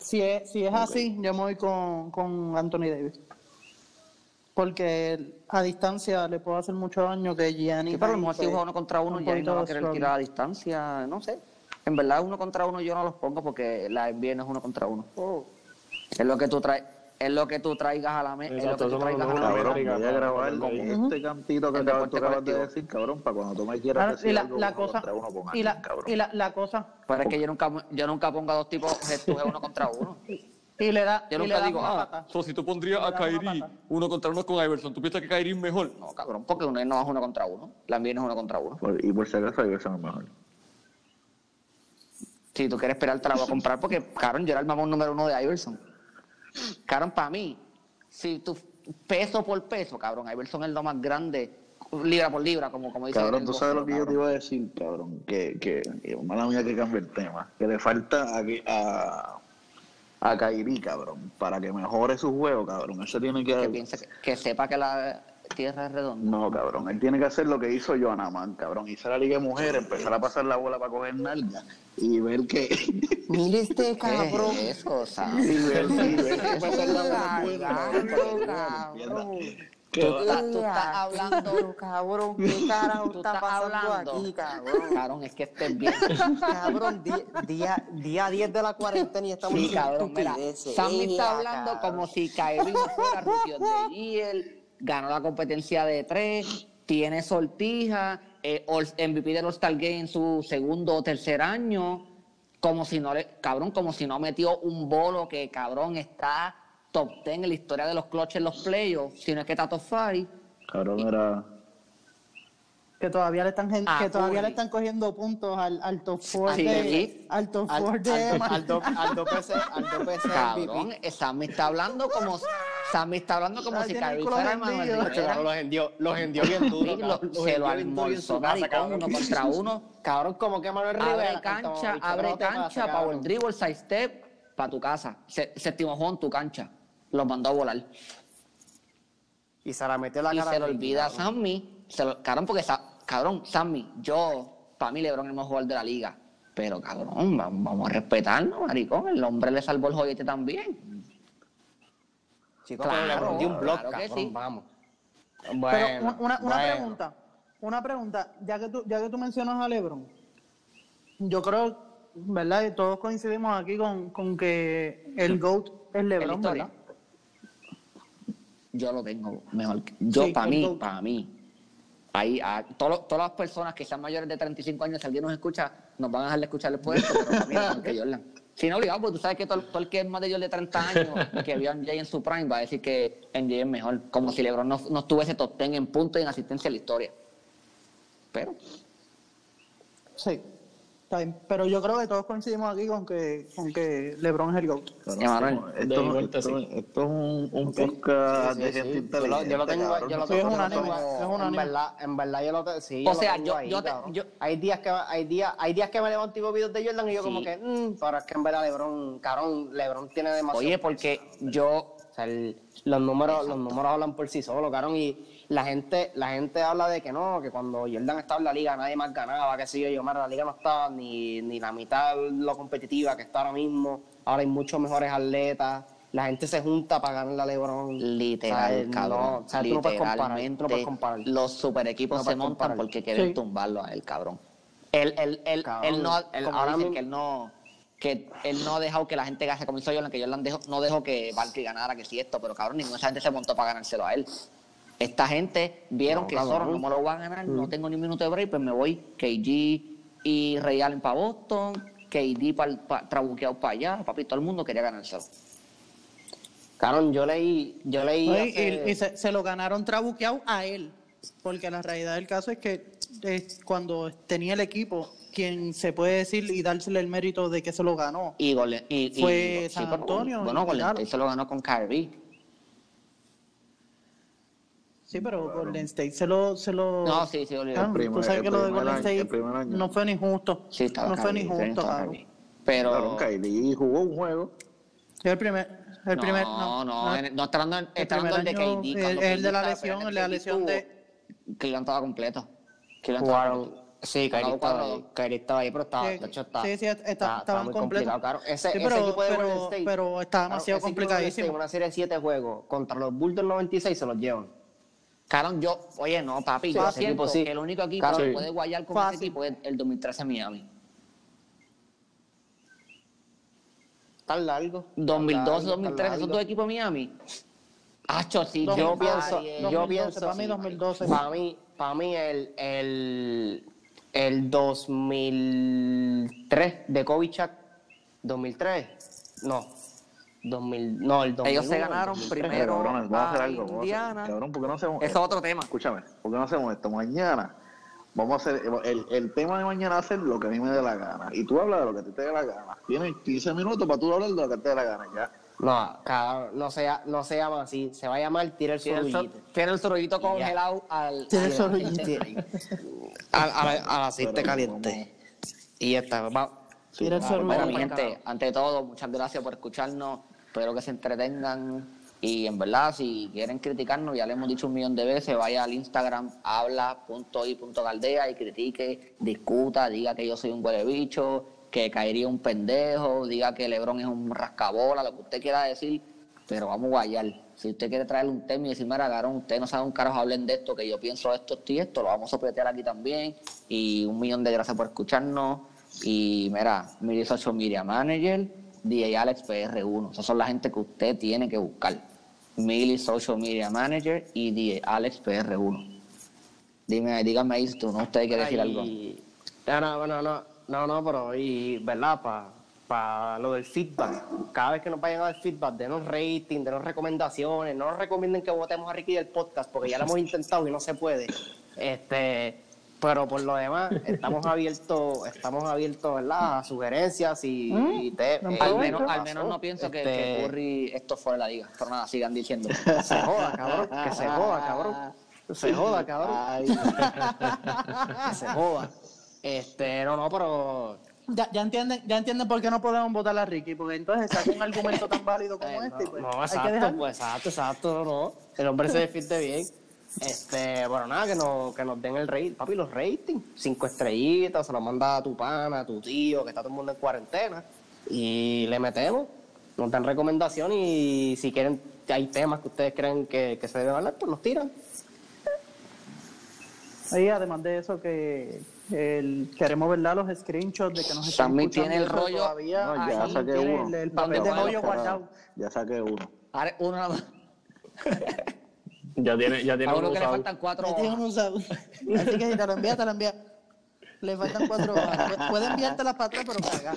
Si es, si es así, yo me voy con, con Anthony Davis. Porque a distancia le puedo hacer mucho daño que Gianni. Sí, pero a lo mejor si juega uno contra uno, un ya no va a querer tirar a distancia, no sé. En verdad, uno contra uno yo no los pongo porque la NBA no es uno contra uno. Oh. Es lo que tú traes, es lo que tú traigas a la mesa, es lo que tú traigas a la mesa. Voy a grabar este cantito que acabas, tú acabas de decir, cabrón, para cuando tú me Claro, quieras decir y la, algo, la uno cosa, contra uno con y la, cabrón. y la, la cosa, Pero es que yo nunca, yo nunca pongo a dos tipos uno contra uno. (laughs) y le da, Yo nunca digo, ah. So, si tú pondrías a pata. uno contra uno con Iverson, ¿tú piensas que Kyrie es mejor? No, cabrón, porque uno no es uno contra uno. La no es uno contra uno. Y por si acaso, Iverson es mejor. Si tú quieres esperar, te la voy a (laughs) comprar porque, cabrón, yo era el mamón número uno de Iverson. Cabrón, para mí, si tú peso por peso, cabrón, Iverson es lo más grande, libra por libra, como, como dice Cabrón, tú sabes lo que yo te iba a decir, cabrón, que, que, mala mía que cambie el tema, que le falta a, a, a Kyrie, cabrón, para que mejore su juego, cabrón, ese tiene que... Que piense que, que sepa que la tierra redonda. No, cabrón, él tiene que hacer lo que hizo Joana Man, cabrón, a la Liga de Mujeres, empezar a pasar la bola para coger nalga y ver que... (laughs) Mire este (laughs) ¿Qué cabrón. es eso, y ver, y ver que pasar la bola. ¿entiendes? Tú estás, tú estás hablando, (laughs) cabrón, ¿qué carajo tú está estás pasando hablando. aquí, cabrón? Cabrón, es que estés bien. Cabrón, día, día, día 10 de la cuarentena y estamos Sí, cabrón, mira. Sammy está hablando cabrón. como si Kyrie no fuera of the Year, ganó la competencia de tres, tiene sortija, eh, All- MVP del All-Star Game en su segundo o tercer año, como si no le, cabrón, como si no metió un bolo que, cabrón, está top 10 en la historia de los clutches en los playoffs, sino es que está top 5. Cabrón, era... que todavía le están Ah, que todavía le están cogiendo puntos al, al top 4 Sí, de sí. al top Al, 4 de al, al, al 2PC, al 2PC (laughs) Cabrón, MVP. Sammy está hablando como, Sammy está hablando como si tiene el Kyrie culo fuera vendido. Manuel Nacho, Rivera. cabrón, los hendió, los hendió bien duro. Sí, lo- cabrón, los se lo hendió bien duro en su almorzó maricón, uno contra uno. Cabrón, como que Manuel Rivera. Abre cancha, abre cancha, power dribble, side step, para tu casa. Se- séptimo juego en tu cancha. Los mandó a volar. Y se la metió la y cara. se al lo Ricky, olvida a. Sammy. Se lo, cabrón, porque, sa- cabrón, Sammy, yo, para mí LeBron es el mejor jugador de la liga. Pero, cabrón, va- vamos a respetarnos, maricón. El hombre le salvó el joyete también. Chico, Claro, pero le prendí un blog, claro que cabrón, sí. vamos. Pero una, una bueno. pregunta, una pregunta, ya que tú, ya que tú mencionas a LeBron, yo creo, ¿verdad? Y todos coincidimos aquí con, con que el GOAT es LeBron. ¿verdad? Yo lo tengo mejor. que- Yo, Sí, para el mí, para mí. Ahí, a, todos- todas las personas que sean mayores de 35 años, si alguien nos escucha, nos van a dejar de escuchar después de esto, pero para mí es mejor que Jordan. Si no, obligado, porque tú sabes que todo, el que es más de Jordan de 30 años, que vio a MJ en su prime, va a decir que MJ es mejor. Como si LeBron no, no estuviese top 10 en puntos y en asistencia en la historia. Pero, Sí, está bien. Pero yo creo que todos coincidimos aquí con que, con que LeBron es el GOAT. Esto, de esto, vuelta, esto- sí. esto es un, un podcast Sí, de gente sí. Yo lo, inteligente. yo lo tengo, cabrón. yo lo Sí, es tengo es en unánime. verdad, en verdad yo lo tengo, sí, O sea, yo- ahí, yo te- cabrón. yo- hay días que hay días, hay días que me levanto y veo videos de Jordan y yo como que, mm, pero es que en verdad LeBron, cabrón, LeBron tiene demasiado. oye, porque yo, O sea, el- los números, los números hablan por sí solos, cabrón, y la gente, la gente habla de que no, que cuando Jordan estaba en la liga nadie más ganaba, que sé yo, mira, la liga no estaba ni, ni la mitad lo competitiva que está ahora mismo, ahora hay muchos mejores atletas, la gente se junta para ganar la LeBron. literal, O sea, no, cabrón. o sea, tú no puedes comparar, tú no puedes comparar. los super equipos No se montan comparar. porque quieren Sí. tumbarlo a él, cabrón. Él, él, él, Cabrón, él no, ahora dicen, que él no, que él no ha dejado que la gente gase como hizo Jordan, que Jordan dejó, no dejó que Barkley ganara, que si esto, pero cabrón, ninguna de esa gente se montó para ganárselo a él. Esta gente vieron No, que cabrón. Zorro no me lo va a ganar, no tengo ni un minuto de break, pues me voy KG y Ray Allen para Boston, KD para trabuqueado para allá, papi, todo el mundo quería ganárselo. Cabrón, yo leí, yo leí. Y, hace- y- y se, se lo ganaron trabuqueado a él. Porque la realidad del caso es que eh, cuando tenía el equipo, quien se puede decir y dársele el mérito de que se lo ganó. Y, y, y- Fue sí, San pero, Antonio Bueno, y Golden se lo ganó con Kyrie. Sí, pero Golden State se lo... Se lo No, sí, sí, olvidé. Ah, El primer- tú sabes el que lo de Golden State el año. no fue ni justo. Sí, estaba no fue ni justo, estaba. Pero. Claro, Kyrie jugó un juego. Sí, El primer... El no, primer, no, no, no, en- no está hablando, el está hablando primer de año, KD. el- el de la estaba- lesión, el de la lesión de- Cleveland estaba completo. Cleveland estaba completo. Sí, Ganado estaba estaba ahí, pero estaba. Sí, de hecho, está, sí, sí, está- estaban muy completos. complicado, claro. Ese, Sí, ese pero- equipo de pero- Golden State. pero está demasiado ese de State complicadísimo. En una serie de 7 juegos contra los Bulls del 96 se los llevan. Cabrón, yo, oye, no, papi, yo Equipo, sí. que el único equipo Claro. que Sí. puede guayar con Fácil. ese equipo es el 2013 Miami. Tan largo. 2012, tan 2013, esos dos equipos Miami. Acho, sí, Yo pienso, yo 2012, pienso, para mí 2012. Para mí, para mí el, el, el 2003 de Kovichak, 2003, no, 2000, no, el 2001. Ellos se ganaron 2003. primero. Cabrones, vamos a hacer algo. vamos a hacer- Indiana. Cabrón, ¿por qué no hacemos Eso es otro tema. Escúchame, ¿por qué no hacemos esto? Mañana vamos a hacer, el, el tema de mañana va a ser lo que a mí me dé la gana. Y tú hablas de lo que a ti te dé la gana. Tienes 15 minutos para tú hablar de lo que te dé la gana, ya. No, cabrón, no se, no se llama así, se va a llamar Tira el Tiene el, Sorullito. sor- tiene el sorullito congelado al, Tiene el al- sorullito. (laughs) Al, al- al aceite Pero, caliente. Y ya está, va. Tira el Ah, celular. Bueno, mi gente, ante todo, muchas gracias por escucharnos. Espero que se entretengan. Y en verdad, si quieren criticarnos, ya le hemos dicho un millón de veces, vaya al Instagram, habla.i.galdea y critique, discuta, diga que yo soy un huele bicho, que caería un pendejo, diga que Lebron es un rascabola, lo que usted quiera decir, pero vamos a guayar. Si usted quiere traer un tema y decir, mira, Garón, usted no sabe un carajo, hablen de esto, que yo pienso esto, esto y esto, lo vamos a sopletear aquí también. Y un millón de gracias por escucharnos. Y mira, mi social media manager, DJ Alex PR1. Esas son la gente que usted tiene que buscar. Mili Social Media Manager y DJ Alex PR1. Dime, dígame ahí si tú no usted quiere decir algo. No, no, no, no, no, pero y, ¿verdad? Para lo del feedback. Cada vez que nos vayan a dar feedback, denos rating, denos recomendaciones. No nos recomienden que votemos a Ricky del podcast porque ya lo hemos intentado y no se puede. Este, pero por lo demás, estamos abiertos, estamos abiertos, ¿verdad? A sugerencias y, y te- no eh, Al menos, ¿qué al menos no pienso que, que Este- Curry esto fuera de la liga. Pero nada, sigan diciendo. Que se joda, cabrón. Que se joda, cabrón. Que se joda, cabrón. Ay, Que se joda. Este, no, no, pero Ya, ya entienden, ya entienden por qué no podemos votar a Ricky, porque entonces saca un argumento tan válido como Eh, este. y pues, no, hay que exacto, pues exacto, exacto, no. El hombre se defiende bien. Este, bueno, nada, que nos, que nos den el rate, papi, los ratings. Cinco estrellitas, se lo manda a tu pana, a tu tío, que está todo el mundo en cuarentena. Y le metemos, nos dan recomendación y si quieren, hay temas que ustedes creen que, que se deben hablar, pues nos tiran. Ahí, además de eso, que el, queremos ver los screenshots de que nos están También escuchando tiene el rollo- Todavía no, ya ahí saqué tiene uno. el, el papel ¿Dónde de rollo guardado. Ya saqué uno. Ahora, uno nada más. (laughs) Ya tiene, ya tiene A uno uno que le faltan cuatro Ya tiene hojas. uno usado. (laughs) Así que si te lo envía, te lo envía. Le faltan cuatro Puede enviártelas para atrás, pero cagar.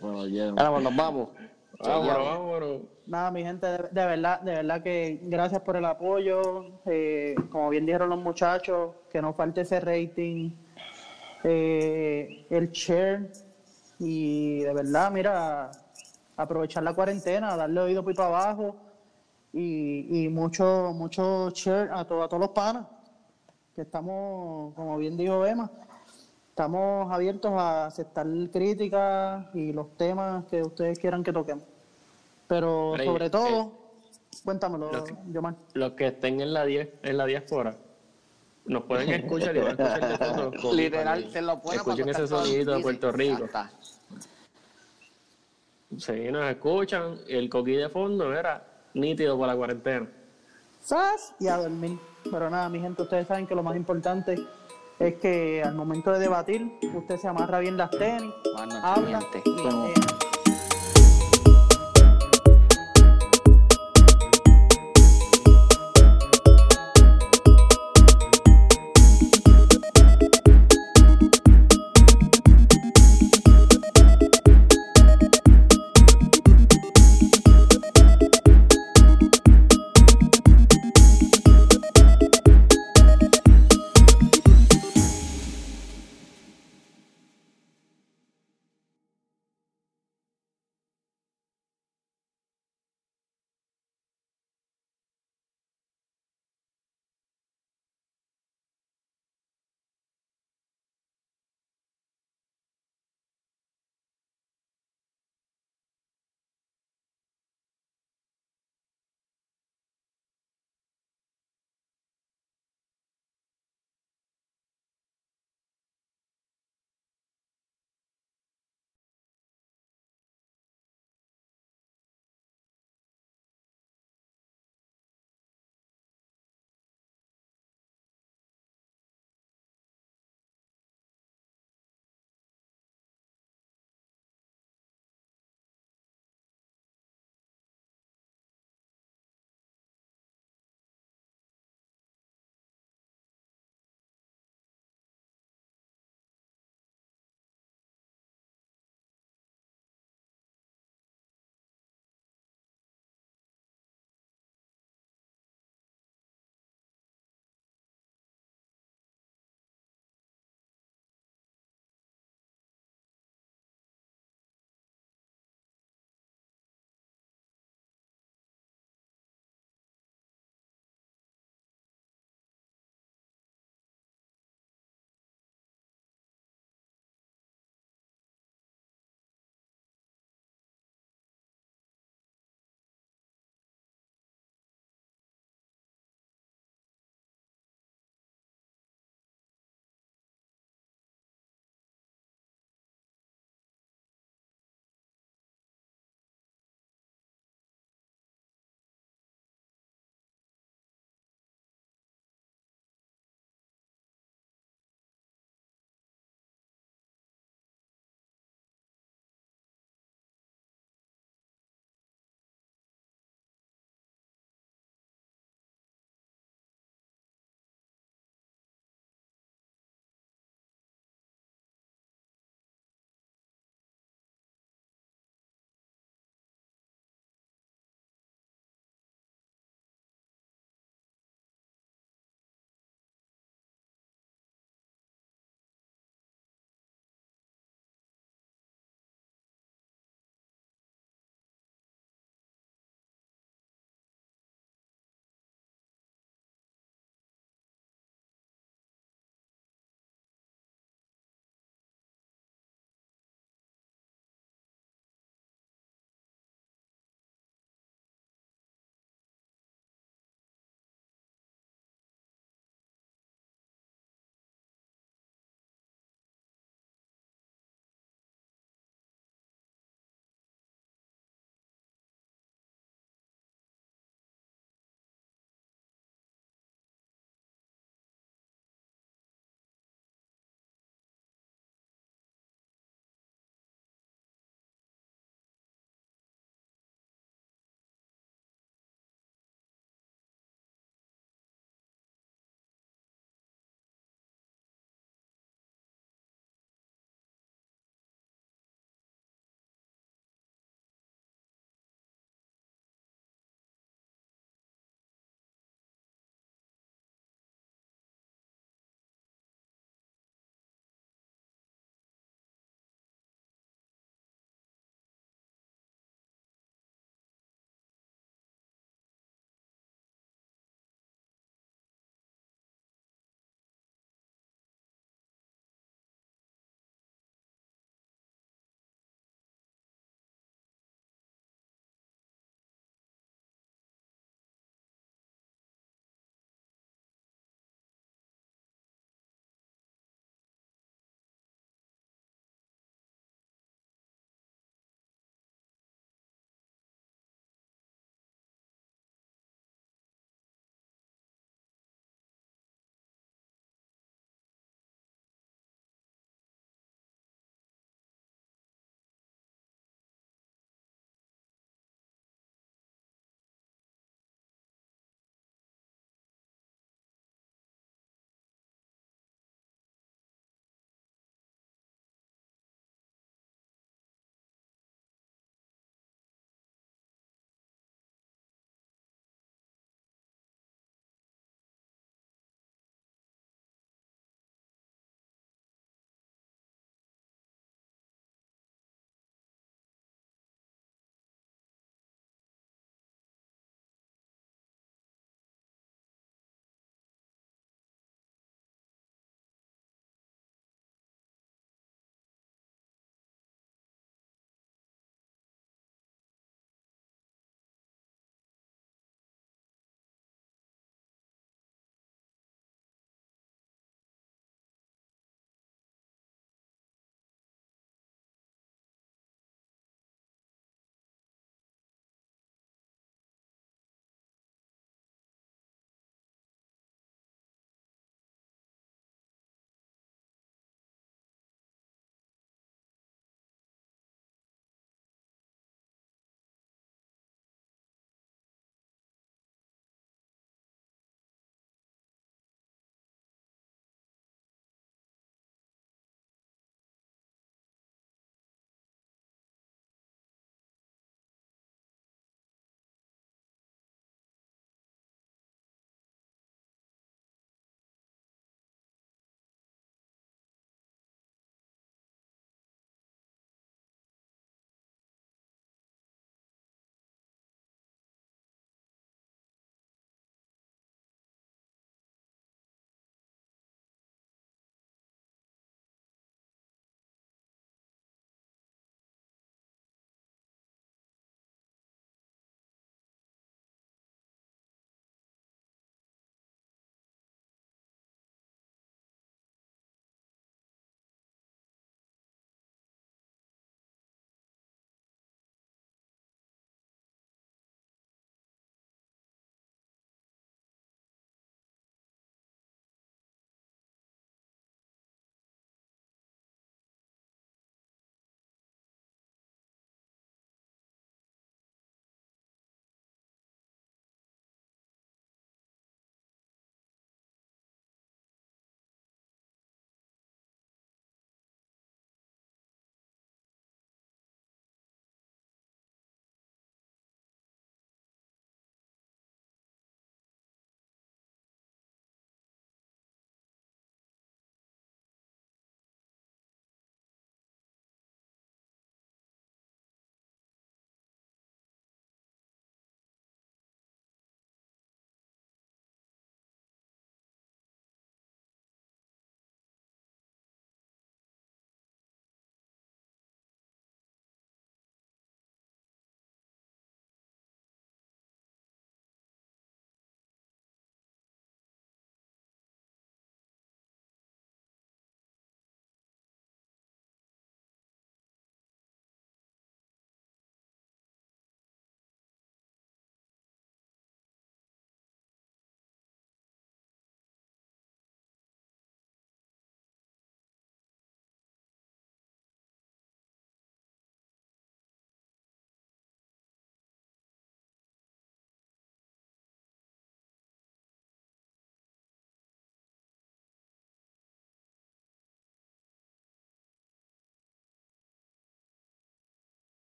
Bueno, ya. Ahora, nos vamos. Vámonos, vámonos. Nada, mi gente, de, de verdad, de verdad que gracias por el apoyo. Eh, como bien dijeron los muchachos, que nos falte ese rating, eh, el share y de verdad, mira, aprovechar la cuarentena, darle oído por ahí para abajo y, y mucho, mucho share a, to- a todos los panas, que estamos, como bien dijo Emma, estamos abiertos a aceptar críticas y los temas que ustedes quieran que toquemos. Pero Rey, sobre eh, todo, cuéntamelo, lo que- Yomar. Los que estén en la, die- en la diáspora nos pueden escuchar y van a escuchar de todo. (laughs) Literal, se lo pone Escuchen ese todo sonidito de. Puerto Rico. Sí, nos escuchan. El coquí de fondo era nítido para la cuarentena. ¡Sas! Y a dormir. Pero nada, mi gente, ustedes saben que lo más importante es que al momento de debatir, usted se amarra bien las tenis, habla y, eh,